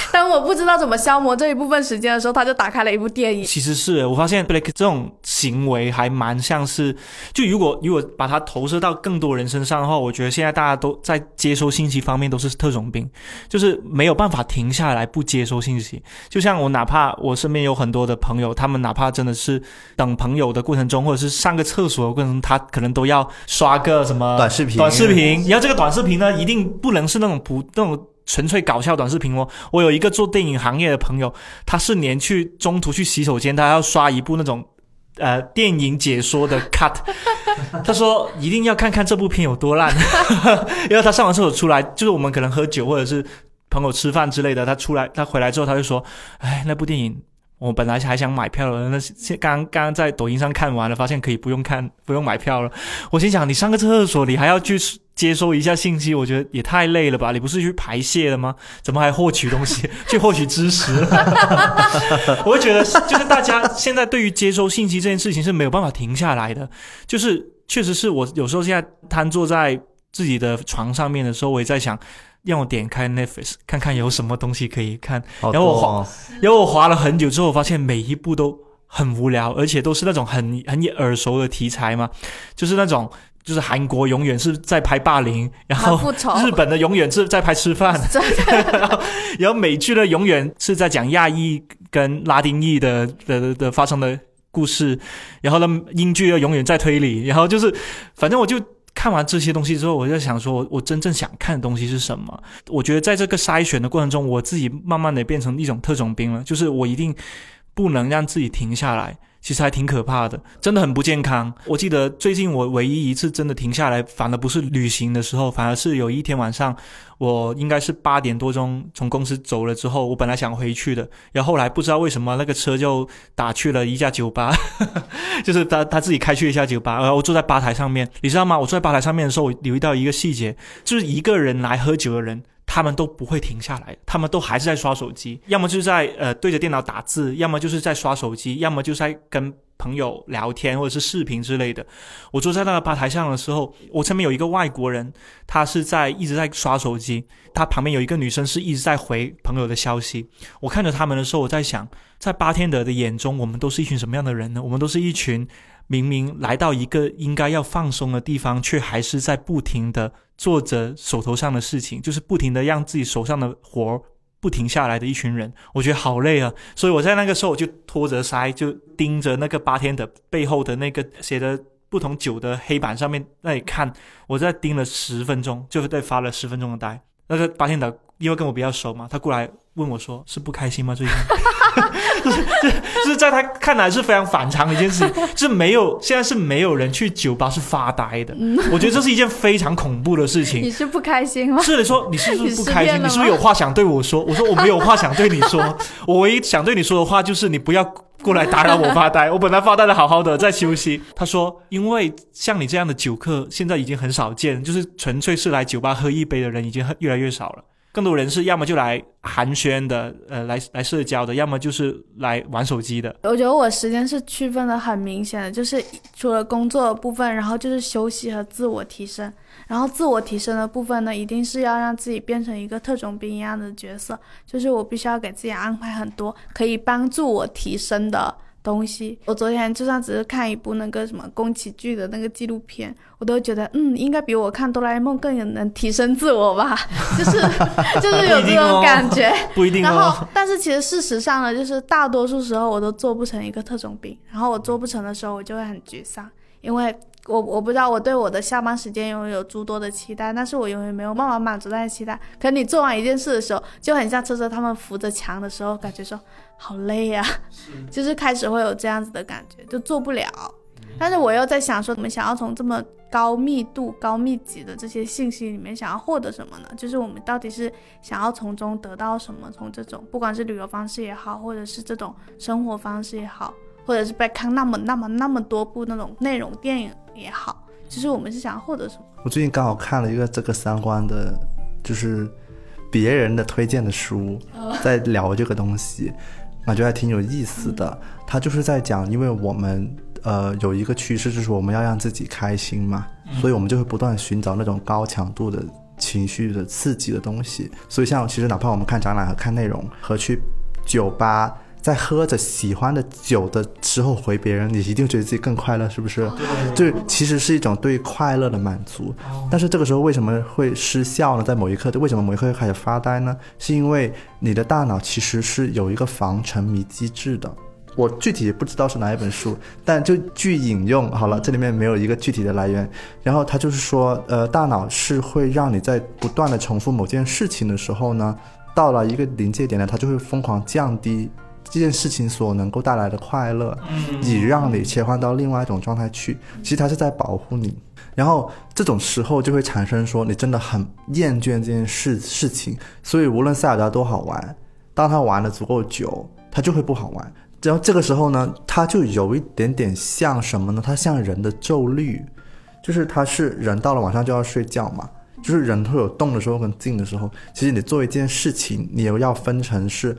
Speaker 1: 当我不知道怎么消磨这一部分时间的时候，他就打开了一部电影。
Speaker 3: 其实是我发现 Blake 这种行为还蛮像是，就如果如果把它投射到更多人身上的话，我觉得现在大家都在接收信息方面都是特种兵，就是没有办法停下来不接收信息。就像我，哪怕我身边有很多的朋友，他们哪怕真的是等朋友的过程中，或者是上个厕所的过程中，他可能都要刷个什么
Speaker 2: 短视频
Speaker 3: 短视频。然后这个短视频呢，一定不能是那种不那种。纯粹搞笑短视频哦，我有一个做电影行业的朋友，他是连去中途去洗手间，他要刷一部那种呃电影解说的 cut，他说一定要看看这部片有多烂，因为他上完厕所出来，就是我们可能喝酒或者是朋友吃饭之类的，他出来他回来之后他就说，哎，那部电影。我本来还想买票了，那刚刚在抖音上看完了，发现可以不用看，不用买票了。我心想，你上个厕所，你还要去接收一下信息，我觉得也太累了吧？你不是去排泄了吗？怎么还获取东西，去获取知识？我会觉得，就是大家现在对于接收信息这件事情是没有办法停下来的。就是确实是我有时候现在瘫坐在自己的床上面的时候，我也在想。让我点开 Netflix 看看有什么东西可以看，
Speaker 2: 好
Speaker 3: 然后我
Speaker 2: 多哦
Speaker 3: 然后我划了很久之后，发现每一部都很无聊，而且都是那种很很耳熟的题材嘛，就是那种就是韩国永远是在拍霸凌，然后日本的永远是在拍吃饭，然后 然后美剧呢永远是在讲亚裔跟拉丁裔的的的的发生的故事，然后呢英剧又永远在推理，然后就是反正我就。看完这些东西之后，我就想说，我真正想看的东西是什么？我觉得在这个筛选的过程中，我自己慢慢的变成一种特种兵了，就是我一定不能让自己停下来。其实还挺可怕的，真的很不健康。我记得最近我唯一一次真的停下来，反而不是旅行的时候，反而是有一天晚上，我应该是八点多钟从公司走了之后，我本来想回去的，然后后来不知道为什么那个车就打去了一家酒吧，就是他他自己开去一家酒吧，然后我坐在吧台上面，你知道吗？我坐在吧台上面的时候，我留意到一个细节，就是一个人来喝酒的人。他们都不会停下来，他们都还是在刷手机，要么就是在呃对着电脑打字，要么就是在刷手机，要么就是在跟朋友聊天或者是视频之类的。我坐在那个吧台上的时候，我身边有一个外国人，他是在一直在刷手机，他旁边有一个女生是一直在回朋友的消息。我看着他们的时候，我在想，在巴天德的眼中，我们都是一群什么样的人呢？我们都是一群明明来到一个应该要放松的地方，却还是在不停的做着手头上的事情，就是不停的让自己手上的活不停下来的一群人，我觉得好累啊！所以我在那个时候我就拖着腮，就盯着那个八天的背后的那个写的不同酒的黑板上面那里看，我在盯了十分钟，就是在发了十分钟的呆。那个八天的因为跟我比较熟嘛，他过来问我说：“是不开心吗？最近？” 就是就是在他看来是非常反常的一件事情，是没有现在是没有人去酒吧是发呆的。我觉得这是一件非常恐怖的事情。
Speaker 1: 你是不开心吗？
Speaker 3: 是的，说你是不是不开心？
Speaker 1: 你
Speaker 3: 是不是有话想对我说？我说我没有话想对你说，我唯一想对你说的话就是你不要过来打扰我发呆。我本来发呆的好好的，在休息。他说，因为像你这样的酒客现在已经很少见，就是纯粹是来酒吧喝一杯的人已经很越来越少了。更多人是要么就来寒暄的，呃，来来社交的，要么就是来玩手机的。
Speaker 1: 我觉得我时间是区分的很明显的，就是除了工作的部分，然后就是休息和自我提升。然后自我提升的部分呢，一定是要让自己变成一个特种兵一样的角色，就是我必须要给自己安排很多可以帮助我提升的东西。我昨天就算只是看一部那个什么宫崎骏的那个纪录片，我都觉得嗯，应该比我看哆啦 A 梦更有能提升自我吧，就是 就是有这种感觉。
Speaker 3: 不一定
Speaker 1: 然
Speaker 3: 哦。
Speaker 1: 后，但是其实事实上呢，就是大多数时候我都做不成一个特种兵，然后我做不成的时候，我就会很沮丧，因为我我不知道我对我的下班时间永远有诸多的期待，但是我永远没有办法满足那些期待。可你做完一件事的时候，就很像车车他们扶着墙的时候，感觉说好累呀、就是开始会有这样子的感觉，就做不了。但是我又在想说，我们想要从这么高密度、高密集的这些信息里面想要获得什么呢？就是我们到底是想要从中得到什么？从这种不管是旅游方式也好，或者是这种生活方式也好，或者是被看那么那么那么多部那种内容电影也好，其实我们是想要获得什么？
Speaker 2: 我最近刚好看了一个这个相关的，就是别人的推荐的书，在聊这个东西，感觉还挺有意思的。他就是在讲，因为我们呃有一个趋势，就是我们要让自己开心嘛，所以我们就会不断寻找那种高强度的情绪的刺激的东西。所以像其实哪怕我们看展览和看内容，和去酒吧。在喝着喜欢的酒的时候回别人，你一定觉得自己更快乐，是不是？对，其实是一种对快乐的满足。但是这个时候为什么会失效呢？在某一刻，为什么某一刻会开始发呆呢？是因为你的大脑其实是有一个防沉迷机制的。我具体也不知道是哪一本书，但就据引用好了，这里面没有一个具体的来源。然后他就是说，呃，大脑是会让你在不断的重复某件事情的时候呢，到了一个临界点呢，它就会疯狂降低这件事情所能够带来的快乐，以让你切换到另外一种状态去。其实它是在保护你。然后这种时候就会产生说你真的很厌倦这件事事情，所以无论塞尔达多好玩，当他玩的足够久，他就会不好玩。然后这个时候呢，它就有一点点像什么呢？它像人的咒律，就是它是人到了晚上就要睡觉嘛，就是人会有动的时候跟静的时候。其实你做一件事情，你又要分成是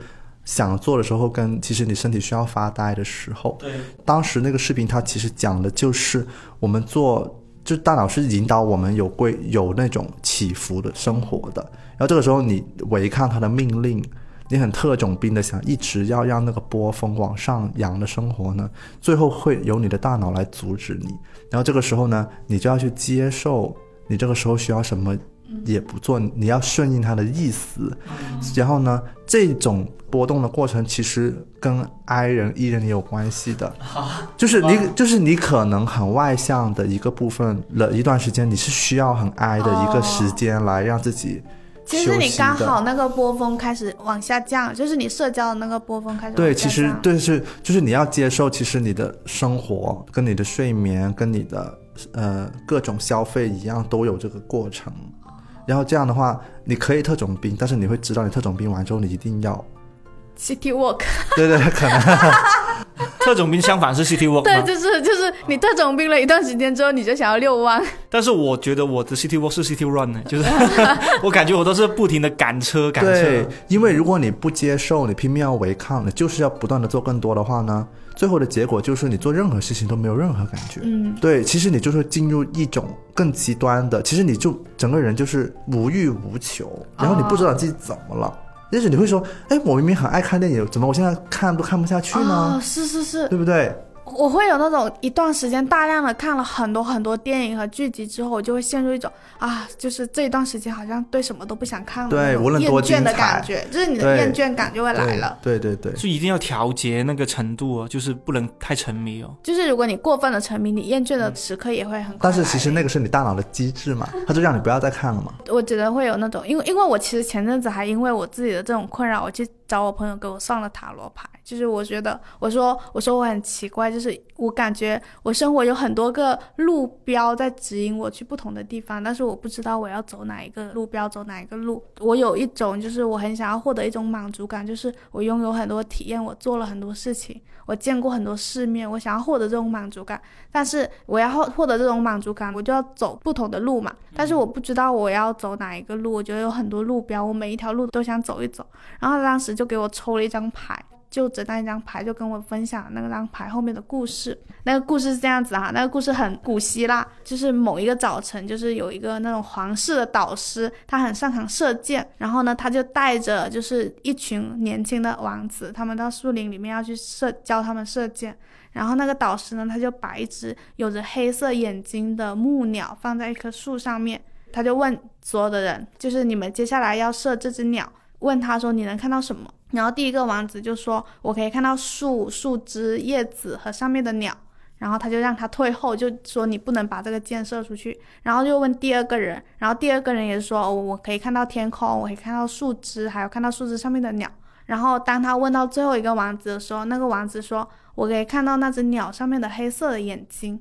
Speaker 2: 想做的时候跟其实你身体需要发呆的时候。
Speaker 3: 对，
Speaker 2: 当时那个视频它其实讲的就是我们做，就大脑是引导我们有规有那种起伏的生活的。然后这个时候你违抗它的命令，你很特种兵的想一直要让那个波峰往上扬的生活呢，最后会由你的大脑来阻止你。然后这个时候呢，你就要去接受，你这个时候需要什么也不做，你要顺应他的意思。然后呢，这种波动的过程其实跟 I 人 E 人也有关系的，就是你就是你可能很外向的一个部分了一段时间，你是需要很 I 的一个时间来让自己。
Speaker 1: 其实你刚好那个波峰开始往下降，就是你社交的那个波峰开始往下
Speaker 2: 对，其实对是就是你要接受，其实你的生活跟你的睡眠跟你的呃各种消费一样，都有这个过程。然后这样的话，你可以特种兵，但是你会知道，你特种兵完之后，你一定要
Speaker 1: ，City Walk，
Speaker 2: 对对，可能
Speaker 3: 特种兵相反是 City Walk
Speaker 1: 对，就是就是你特种兵了一段时间之后，你就想要遛弯。
Speaker 3: 但是我觉得我的 City Walk 是 City Run 呢，就是 我感觉我都是不停的赶车赶
Speaker 2: 对
Speaker 3: 车。，
Speaker 2: 因为如果你不接受，你拼命要违抗，你就是要不断的做更多的话呢，最后的结果就是你做任何事情都没有任何感觉。
Speaker 1: 嗯，
Speaker 2: 对，其实你就是进入一种更极端的，其实你就整个人就是无欲无求，然后你不知道自己怎么了。也许你会说，哎，我明明很爱看电影，怎么我现在看都看不下去呢？
Speaker 1: 哦，是是是，
Speaker 2: 对不对？
Speaker 1: 我会有那种一段时间大量的看了很多很多电影和剧集之后，我就会陷入一种啊，就是这一段时间好像对什么都不想看了，
Speaker 2: 对
Speaker 1: 那种
Speaker 2: 无论多
Speaker 1: 厌倦的感觉，就是你的厌倦感就会来了。
Speaker 2: 对对对对，
Speaker 3: 就一定要调节那个程度哦，就是不能太沉迷哦。
Speaker 1: 就是如果你过分的沉迷，你厌倦的时刻也会很快
Speaker 2: 但是其实那个是你大脑的机制嘛，它就让你不要再看了嘛。
Speaker 1: 我觉得会有那种，因为因为我其实前阵子还因为我自己的这种困扰，我去找我朋友给我算了塔罗牌。就是我觉得，我说我说我很奇怪，就是我感觉我生活有很多个路标在指引我去不同的地方，但是我不知道我要走哪一个路标，走哪一个路。我有一种就是我很想要获得一种满足感，就是我拥有很多体验，我做了很多事情，我见过很多世面，我想要获得这种满足感。但是我要获获得这种满足感，我就要走不同的路嘛。但是我不知道我要走哪一个路，我觉得有很多路标，我每一条路都想走一走。然后当时就给我抽了一张牌，就着那一张牌就跟我分享那个张牌后面的故事。那个故事是这样子哈，那个故事很古希腊，就是某一个早晨，就是有一个那种皇室的导师，他很擅长射箭，然后呢，他就带着就是一群年轻的王子，他们到树林里面要去射，教他们射箭。然后那个导师呢，他就把一只有着黑色眼睛的木鸟放在一棵树上面，他就问所有的人，就是你们接下来要射这只鸟，问他说你能看到什么？然后第一个王子就说，我可以看到树、树枝、叶子和上面的鸟。然后他就让他退后，就说你不能把这个箭射出去。然后就问第二个人，然后第二个人也说，哦，我可以看到天空，我可以看到树枝，还有看到树枝上面的鸟。然后当他问到最后一个王子的时候，那个王子说，我可以看到那只鸟上面的黑色的眼睛。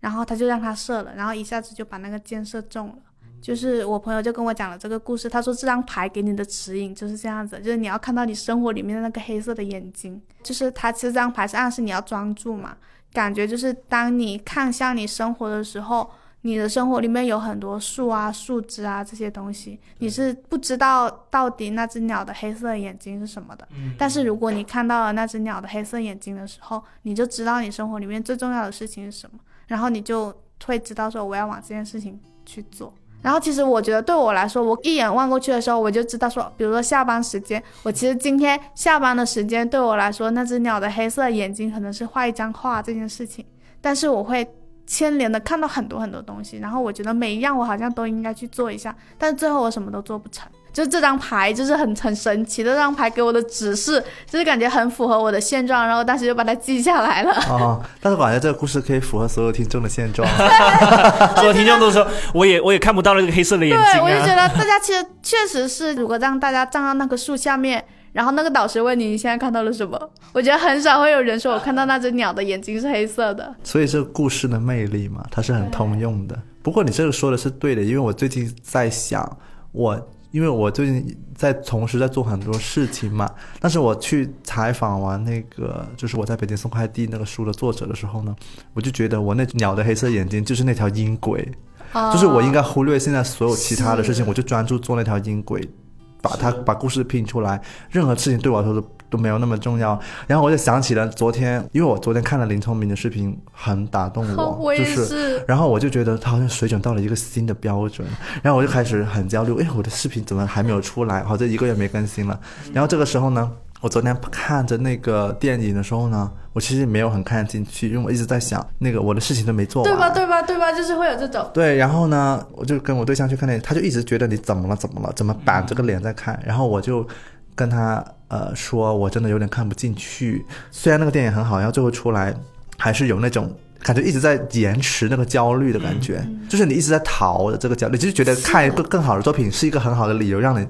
Speaker 1: 然后他就让他射了，然后一下子就把那个箭射中了。就是我朋友就跟我讲了这个故事，他说这张牌给你的指引就是这样子，就是你要看到你生活里面的那个黑色的眼睛，就是他其实这张牌是暗示你要专注嘛，感觉就是当你看向你生活的时候，你的生活里面有很多树啊、树枝啊这些东西，你是不知道到底那只鸟的黑色眼睛是什么的，但是如果你看到了那只鸟的黑色眼睛的时候，你就知道你生活里面最重要的事情是什么，然后你就会知道说我要往这件事情去做。然后其实我觉得对我来说，我一眼望过去的时候，我就知道说，比如说下班时间，我其实今天下班的时间对我来说，那只鸟的黑色眼睛可能是画一张画这件事情，但是我会牵连的看到很多很多东西，然后我觉得每一样我好像都应该去做一下，但是最后我什么都做不成。就这张牌就是很很神奇的，这张牌给我的指示就是感觉很符合我的现状，然后当时就把它记下来了。
Speaker 2: 哦，但是我感觉这个故事可以符合所有听众的现状。
Speaker 3: 所有听众都说，我也我也看不到那个黑色的眼睛
Speaker 1: 对，我就觉
Speaker 3: 啊。
Speaker 1: 得大家其实确实是，如果让大家站到那棵树下面，然后那个导师问你你现在看到了什么，我觉得很少会有人说我看到那只鸟的眼睛是黑色的。
Speaker 2: 所以这个故事的魅力嘛，它是很通用的。不过你这个说的是对的，因为我最近在想，我因为我最近在同时在做很多事情嘛，但是我去采访完那个就是我在北京送快递那个书的作者的时候呢，我就觉得我那鸟的黑色眼睛就是那条音轨，就是我应该忽略现在所有其他的事情，我就专注做那条音轨，把它把故事拼出来。任何事情对我来说都都没有那么重要。然后我就想起了昨天，因为我昨天看了林聪明的视频，很打动我，就是。
Speaker 1: 是，
Speaker 2: 然后我就觉得他好像水准到了一个新的标准，然后我就开始很焦虑，哎，我的视频怎么还没有出来？好像一个月没更新了。然后这个时候呢，我昨天看着那个电影的时候呢，我其实没有很看进去，因为我一直在想，那个我的事情都没做完，
Speaker 1: 对吧？对吧？对吧？就是会有这种。
Speaker 2: 对，然后呢，我就跟我对象去看电影，他就一直觉得你怎么了，怎么了，怎么板着个脸在看，然后我就跟他呃说，我真的有点看不进去。虽然那个电影很好，然后最后出来还是有那种感觉一直在延迟那个焦虑的感觉，就是你一直在逃的这个焦虑，就是觉得看一个更好的作品是一个很好的理由让你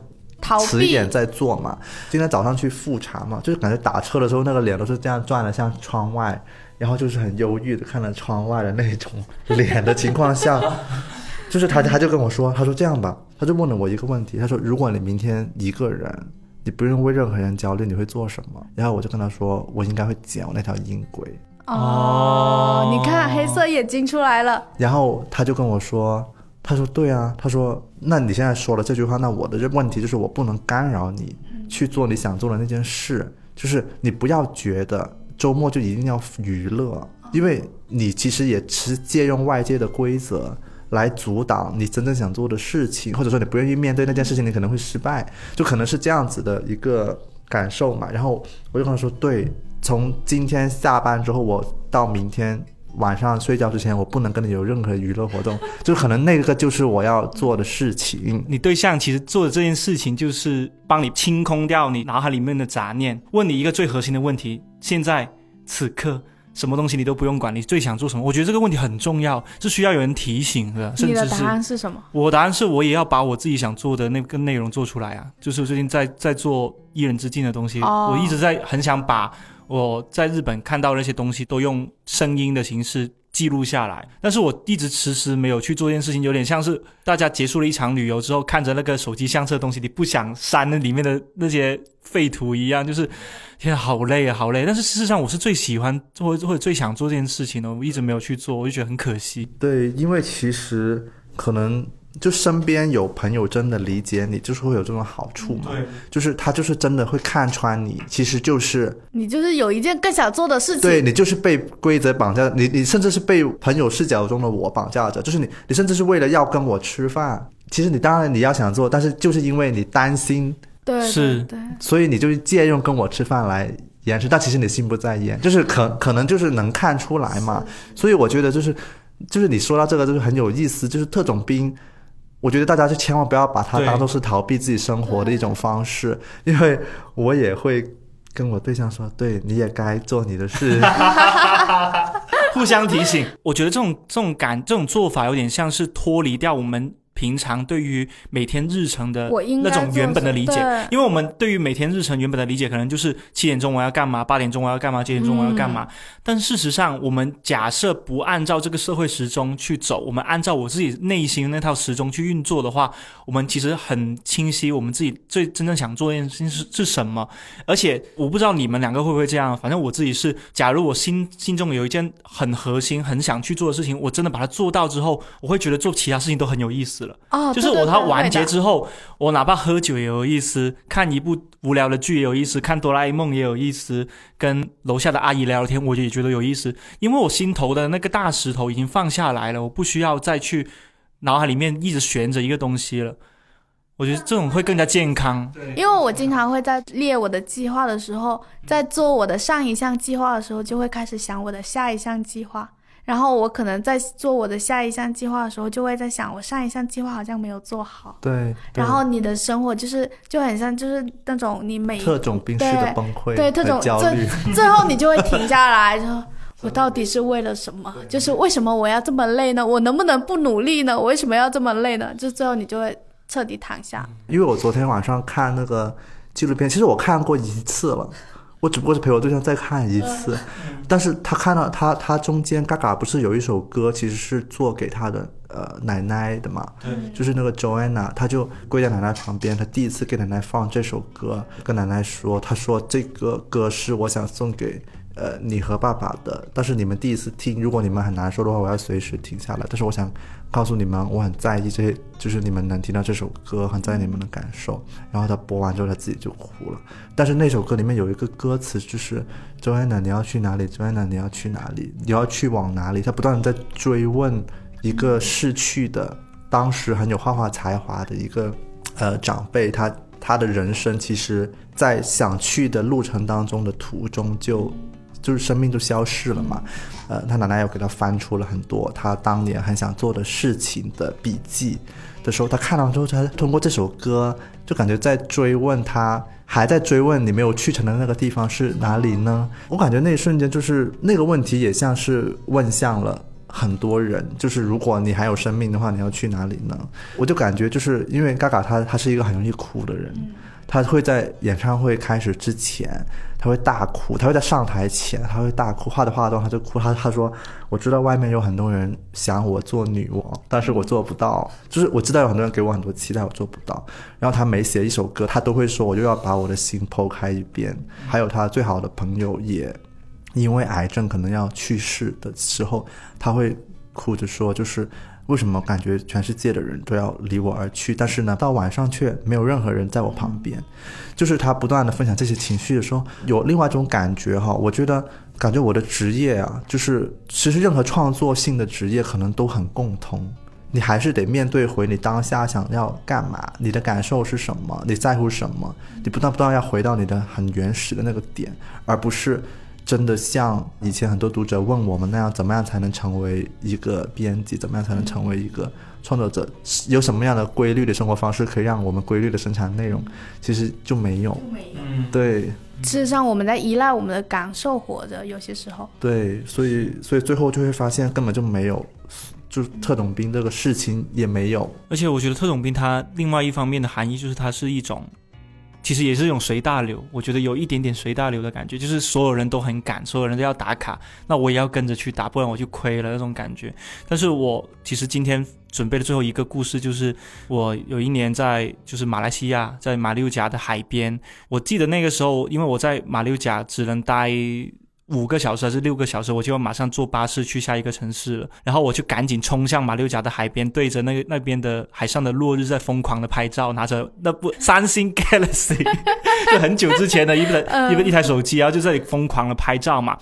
Speaker 2: 迟一点再做嘛。今天早上去复查嘛，就是感觉打车的时候那个脸都是这样转的，像窗外，然后就是很忧郁的看着窗外的那种脸的情况下，就是他他就跟我说，他说这样吧，他就问了我一个问题，他说如果你明天一个人。你不用为任何人焦虑，你会做什么？然后我就跟他说，我应该会剪我那条音轨。
Speaker 1: 哦，你看黑色眼睛出来了。
Speaker 2: 然后他就跟我说，他说对啊，他说那你现在说了这句话，那我的这问题就是我不能干扰你去做你想做的那件事，就是你不要觉得周末就一定要娱乐，因为你其实也是借用外界的规则。来阻挡你真正想做的事情，或者说你不愿意面对那件事情，你可能会失败，就可能是这样子的一个感受嘛。然后我就跟他说，对，从今天下班之后，我到明天晚上睡觉之前，我不能跟你有任何娱乐活动，就可能那个就是我要做的事情。
Speaker 3: 你对象其实做的这件事情，就是帮你清空掉你脑海里面的杂念，问你一个最核心的问题：现在此刻什么东西你都不用管，你最想做什么？我觉得这个问题很重要，是需要有人提醒的，甚
Speaker 1: 你的答案是什么？
Speaker 3: 我答案是我也要把我自己想做的那个内容做出来啊！就是我最近在在做一人之境的东西，
Speaker 1: 哦
Speaker 3: 我一直在很想把我在日本看到那些东西都用声音的形式记录下来，但是我一直迟迟没有去做这件事情，有点像是大家结束了一场旅游之后，看着那个手机相册的东西，你不想删那里面的那些废图一样，就是天，好累啊，好累！但是事实上，我是最喜欢或者或者最想做这件事情的，我一直没有去做，我就觉得很可惜。
Speaker 2: 对，因为其实可能就身边有朋友真的理解你，就是会有这种好处嘛。就是他就是真的会看穿你，其实就是
Speaker 1: 你就是有一件更想做的事情。
Speaker 2: 对你就是被规则绑架，你你甚至是被朋友视角中的我绑架着，就是你你甚至是为了要跟我吃饭，其实你当然你要想做，但是就是因为你担心，
Speaker 1: 对
Speaker 3: 是
Speaker 2: 所以你就借用跟我吃饭来延迟，但其实你心不在焉，就是可可能就是能看出来嘛。所以我觉得就是就是你说到这个就是很有意思，就是特种兵。我觉得大家就千万不要把它当做是逃避自己生活的一种方式，因为我也会跟我对象说，对，你也该做你的事。
Speaker 3: 互相提醒。我觉得这种这种感这种做法有点像是脱离掉我们平常对于每天日程的那种原本的理解。因为我们对于每天日程原本的理解，可能就是七点钟我要干嘛，八点钟我要干嘛，九点钟我要干嘛。但事实上，我们假设不按照这个社会时钟去走，我们按照我自己内心那套时钟去运作的话，我们其实很清晰，我们自己最真正想做的一件事情是是什么。而且我不知道你们两个会不会这样，反正我自己是，假如我心心中有一件很核心、很想去做的事情，我真的把它做到之后，我会觉得做其他事情都很有意思了。
Speaker 1: 哦，
Speaker 3: 就是我它完结。之后，我哪怕喝酒也有意思，看一部无聊的剧也有意思，看哆啦 A 梦也有意思，跟楼下的阿姨聊聊天，我也觉得有意思，因为我心头的那个大石头已经放下来了，我不需要再去脑海里面一直悬着一个东西了。我觉得这种会更加健康。
Speaker 1: 因为我经常会在列我的计划的时候，在做我的上一项计划的时候，就会开始想我的下一项计划。然后我可能在做我的下一项计划的时候，就会在想我上一项计划好像没有做好。
Speaker 2: 对，对
Speaker 1: 然后你的生活就是就很像就是那种你每
Speaker 2: 特种兵式的崩溃，
Speaker 1: 对特种
Speaker 2: 和焦虑，
Speaker 1: 最后你就会停下来，就 说我到底是为了什么？就是为什么我要这么累呢？我能不能不努力呢？我为什么要这么累呢？就最后你就会彻底躺下。
Speaker 2: 因为我昨天晚上看那个纪录片，其实我看过一次了，我只不过是陪我对象再看一次，但是他看到他他中间嘎嘎不是有一首歌，其实是做给他的呃奶奶的嘛，就是那个 Joanna，他就跪在奶奶旁边，他第一次给奶奶放这首歌，跟奶奶说，他说这个歌是我想送给。呃，你和爸爸的，但是你们第一次听，如果你们很难受的话，我要随时停下来。但是我想告诉你们，我很在意这些，就是你们能听到这首歌，很在意你们的感受。然后他播完之后，他自己就哭了。但是那首歌里面有一个歌词，就是 Joanna 你要去哪里？Joanna 你要去哪里？你要去往哪里？他不断的在追问一个逝去的，当时很有画画才华的一个呃长辈，他他的人生其实在想去的路程当中的途中就。就是生命就消逝了嘛，呃，他奶奶又给他翻出了很多他当年很想做的事情的笔记的时候，他看到之后，他通过这首歌就感觉在追问他，还在追问你没有去成的那个地方是哪里呢？我感觉那一瞬间就是那个问题也像是问向了。很多人就是，如果你还有生命的话，你要去哪里呢？我就感觉就是因为嘎嘎他他是一个很容易哭的人，他会在演唱会开始之前，他会大哭，他会在上台前，他会大哭，画着画着他就哭，他他说我知道外面有很多人想我做女王，但是我做不到，就是我知道有很多人给我很多期待，我做不到。然后他每写一首歌，他都会说我就要把我的心剖开一遍。还有他最好的朋友也因为癌症可能要去世的时候，他会哭着说，就是为什么感觉全世界的人都要离我而去，但是呢，到晚上却没有任何人在我旁边。就是他不断的分享这些情绪的时候，有另外一种感觉哈，我觉得感觉我的职业啊，就是其实任何创作性的职业可能都很共通。你还是得面对回你当下想要干嘛，你的感受是什么，你在乎什么，你不断不断要回到你的很原始的那个点，而不是真的像以前很多读者问我们那样，怎么样才能成为一个编辑，怎么样才能成为一个创作者，有什么样的规律的生活方式可以让我们规律的生产内容？其实就没有。
Speaker 3: 嗯，
Speaker 2: 对，
Speaker 1: 事实上我们在依赖我们的感受活着，有些时候。
Speaker 2: 对，所以所以最后就会发现根本就没有，就是特种兵这个事情也没有。
Speaker 3: 而且我觉得特种兵它另外一方面的含义就是它是一种，其实也是一种随大流。我觉得有一点点随大流的感觉，就是所有人都很赶，所有人都要打卡，那我也要跟着去打，不然我就亏了那种感觉。但是我其实今天准备的最后一个故事，就是我有一年在就是马来西亚，在马六甲的海边，我记得那个时候，因为我在马六甲只能待。五个小时还是六个小时，我就要马上坐巴士去下一个城市了。然后我就赶紧冲向马六甲的海边，对着那个那边的海上的落日在疯狂的拍照，拿着那部三星 Galaxy，就很久之前的一个一个一台手机，然后就在这里疯狂的拍照嘛。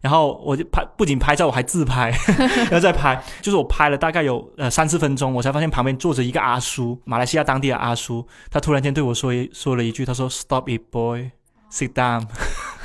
Speaker 3: 然后我就拍，不仅拍照，我还自拍，然后再拍。就是我拍了大概有呃三四分钟，我才发现旁边坐着一个阿叔，马来西亚当地的阿叔，他突然间对我说一说了一句，他说 “Stop it, boy, sit down”。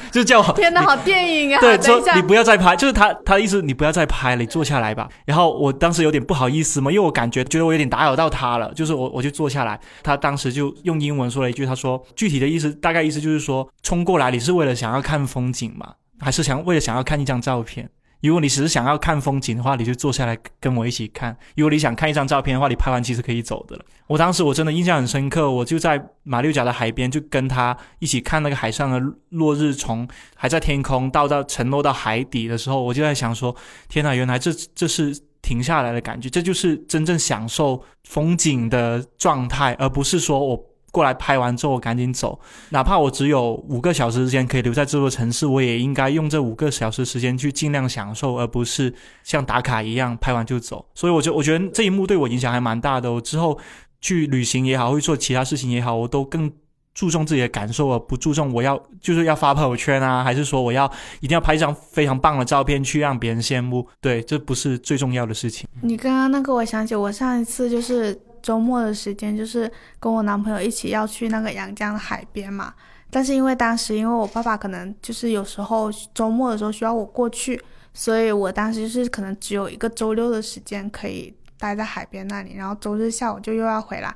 Speaker 3: 就叫我
Speaker 1: 天哪，好电影啊！
Speaker 3: 对，说你不要再拍，就是他他的意思，你不要再拍了，你坐下来吧。然后我当时有点不好意思嘛，因为我感觉觉得我有点打扰到他了，就是我我就坐下来，他当时就用英文说了一句，他说具体的意思大概意思就是说，冲过来你是为了想要看风景嘛，还是想为了想要看一张照片？如果你只是想要看风景的话，你就坐下来跟我一起看；如果你想看一张照片的话，你拍完其实可以走的了。我当时我真的印象很深刻，我就在马六甲的海边，就跟他一起看那个海上的落日，从还在天空到到沉落到海底的时候，我就在想说：天呐，原来这这是停下来的感觉，这就是真正享受风景的状态，而不是说我。过来拍完之后，赶紧走。哪怕我只有五个小时时间可以留在这座城市，我也应该用这五个小时时间去尽量享受，而不是像打卡一样拍完就走。所以，我就我觉得这一幕对我影响还蛮大的。我之后去旅行也好，会做其他事情也好，我都更注重自己的感受，而不注重我要就是要发朋友圈啊，还是说我要一定要拍一张非常棒的照片去让别人羡慕。对，这不是最重要的事情。
Speaker 1: 你刚刚那个，我想起我上一次就是周末的时间，就是跟我男朋友一起要去那个阳江海边嘛。但是因为当时因为我爸爸可能就是有时候周末的时候需要我过去，所以我当时是可能只有一个周六的时间可以待在海边那里，然后周日下午就又要回来。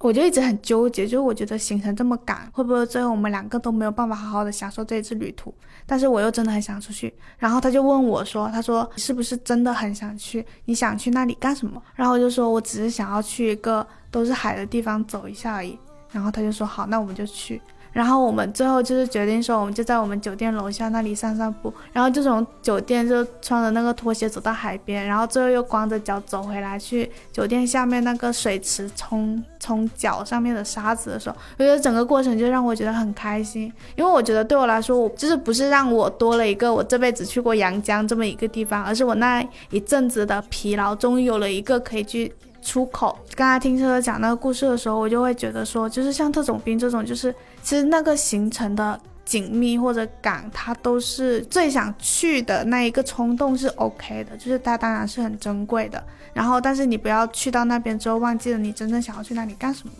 Speaker 1: 我就一直很纠结，就是我觉得行程这么赶，会不会最后我们两个都没有办法好好的享受这一次旅途？但是我又真的很想出去，然后他就问我说：“他说是不是真的很想去？你想去那里干什么？”然后我就说：“我只是想要去一个都是海的地方走一下而已。”然后他就说：“好，那我们就去。”然后我们最后就是决定说，我们就在我们酒店楼下那里散散步，然后就从酒店就穿着那个拖鞋走到海边，然后最后又光着脚走回来，去酒店下面那个水池冲冲脚上面的沙子的时候，我觉得整个过程就让我觉得很开心，因为我觉得对我来说，我就是不是让我多了一个我这辈子去过阳江这么一个地方，而是我那一阵子的疲劳终于有了一个可以去。出口。刚才听车车讲那个故事的时候，我就会觉得说，就是像特种兵这种，就是其实那个行程的紧密或者赶，他都是最想去的那一个冲动是 OK 的，就是它当然是很珍贵的。然后，但是你不要去到那边之后忘记了你真正想要去那里干什么。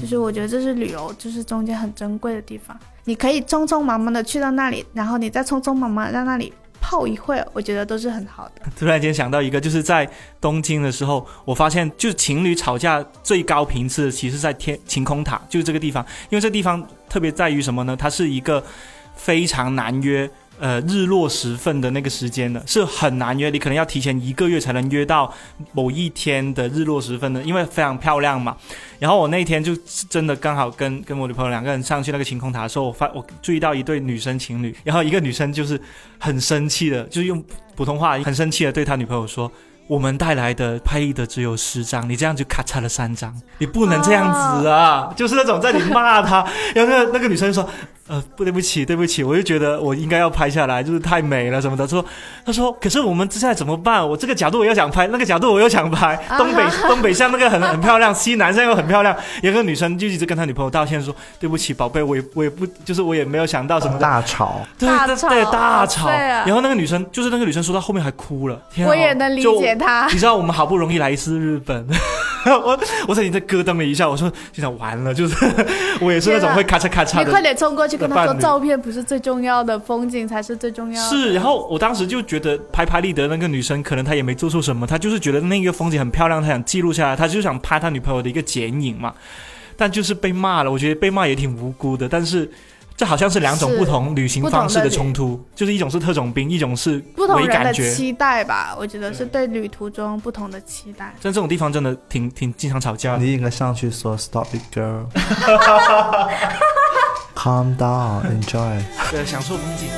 Speaker 1: 就是我觉得这是旅游，就是中间很珍贵的地方。你可以匆匆忙忙的去到那里，然后你再匆匆忙忙的在那里泡一会儿，我觉得都是很好的。
Speaker 3: 突然间想到一个，就是在东京的时候，我发现就情侣吵架最高频次，其实在天晴空塔，就是这个地方。因为这地方特别在于什么呢？它是一个非常难约，呃，日落时分的那个时间的，是很难约，你可能要提前一个月才能约到某一天的日落时分的，因为非常漂亮嘛。然后我那天就真的刚好跟跟我女朋友两个人上去那个晴空塔的时候，我发我注意到一对女生情侣，然后一个女生就是很生气的，就是用普通话很生气的对他女朋友说。我们带来的拍立的只有十张，你这样就咔嚓了三张，你不能这样子啊！就是那种在你骂他，然后那个那个女生就说：“呃，不对不起，对不起，我就觉得我应该要拍下来，就是太美了什么的。”说，他说：“可是我们接下来怎么办？我这个角度我又想拍，那个角度我又想拍，东北东北向那个很很漂亮，西南向又很漂亮。”有个女生就一直跟她女朋友道歉说：“对不起，宝贝，我也我也不就是我也没有想到什么。”
Speaker 2: 大吵，
Speaker 3: 对对
Speaker 1: 大吵
Speaker 3: 对大吵，然后那个女生就是那个女生说到后面还哭了，天啊
Speaker 1: 我也能理解她
Speaker 3: 你知道我们好不容易来一次日本，我我在你在咯噔了一下，我说就想完了，就是 我也是那种会咔嚓咔嚓
Speaker 1: 你快。点冲过去跟他说，照片不是最重要的，风景才是最重要的。
Speaker 3: 是，然后我当时就觉得拍拍立得那个女生，可能她也没做错什么，她就是觉得那个风景很漂亮，她想记录下来，她就想拍她女朋友的一个剪影嘛。但就是被骂了，我觉得被骂也挺无辜的，但是这好像是两种不同旅行方式的冲突，就是一种是特种兵，一种是
Speaker 1: 不同人的
Speaker 3: 感觉。
Speaker 1: 期待吧，我觉得是对旅途中不同的期待。
Speaker 3: 在这种地方真的挺挺经常吵架的。
Speaker 2: 你应该上去说 “Stop it, girl”。Calm down, enjoy。
Speaker 3: 对，享受风景。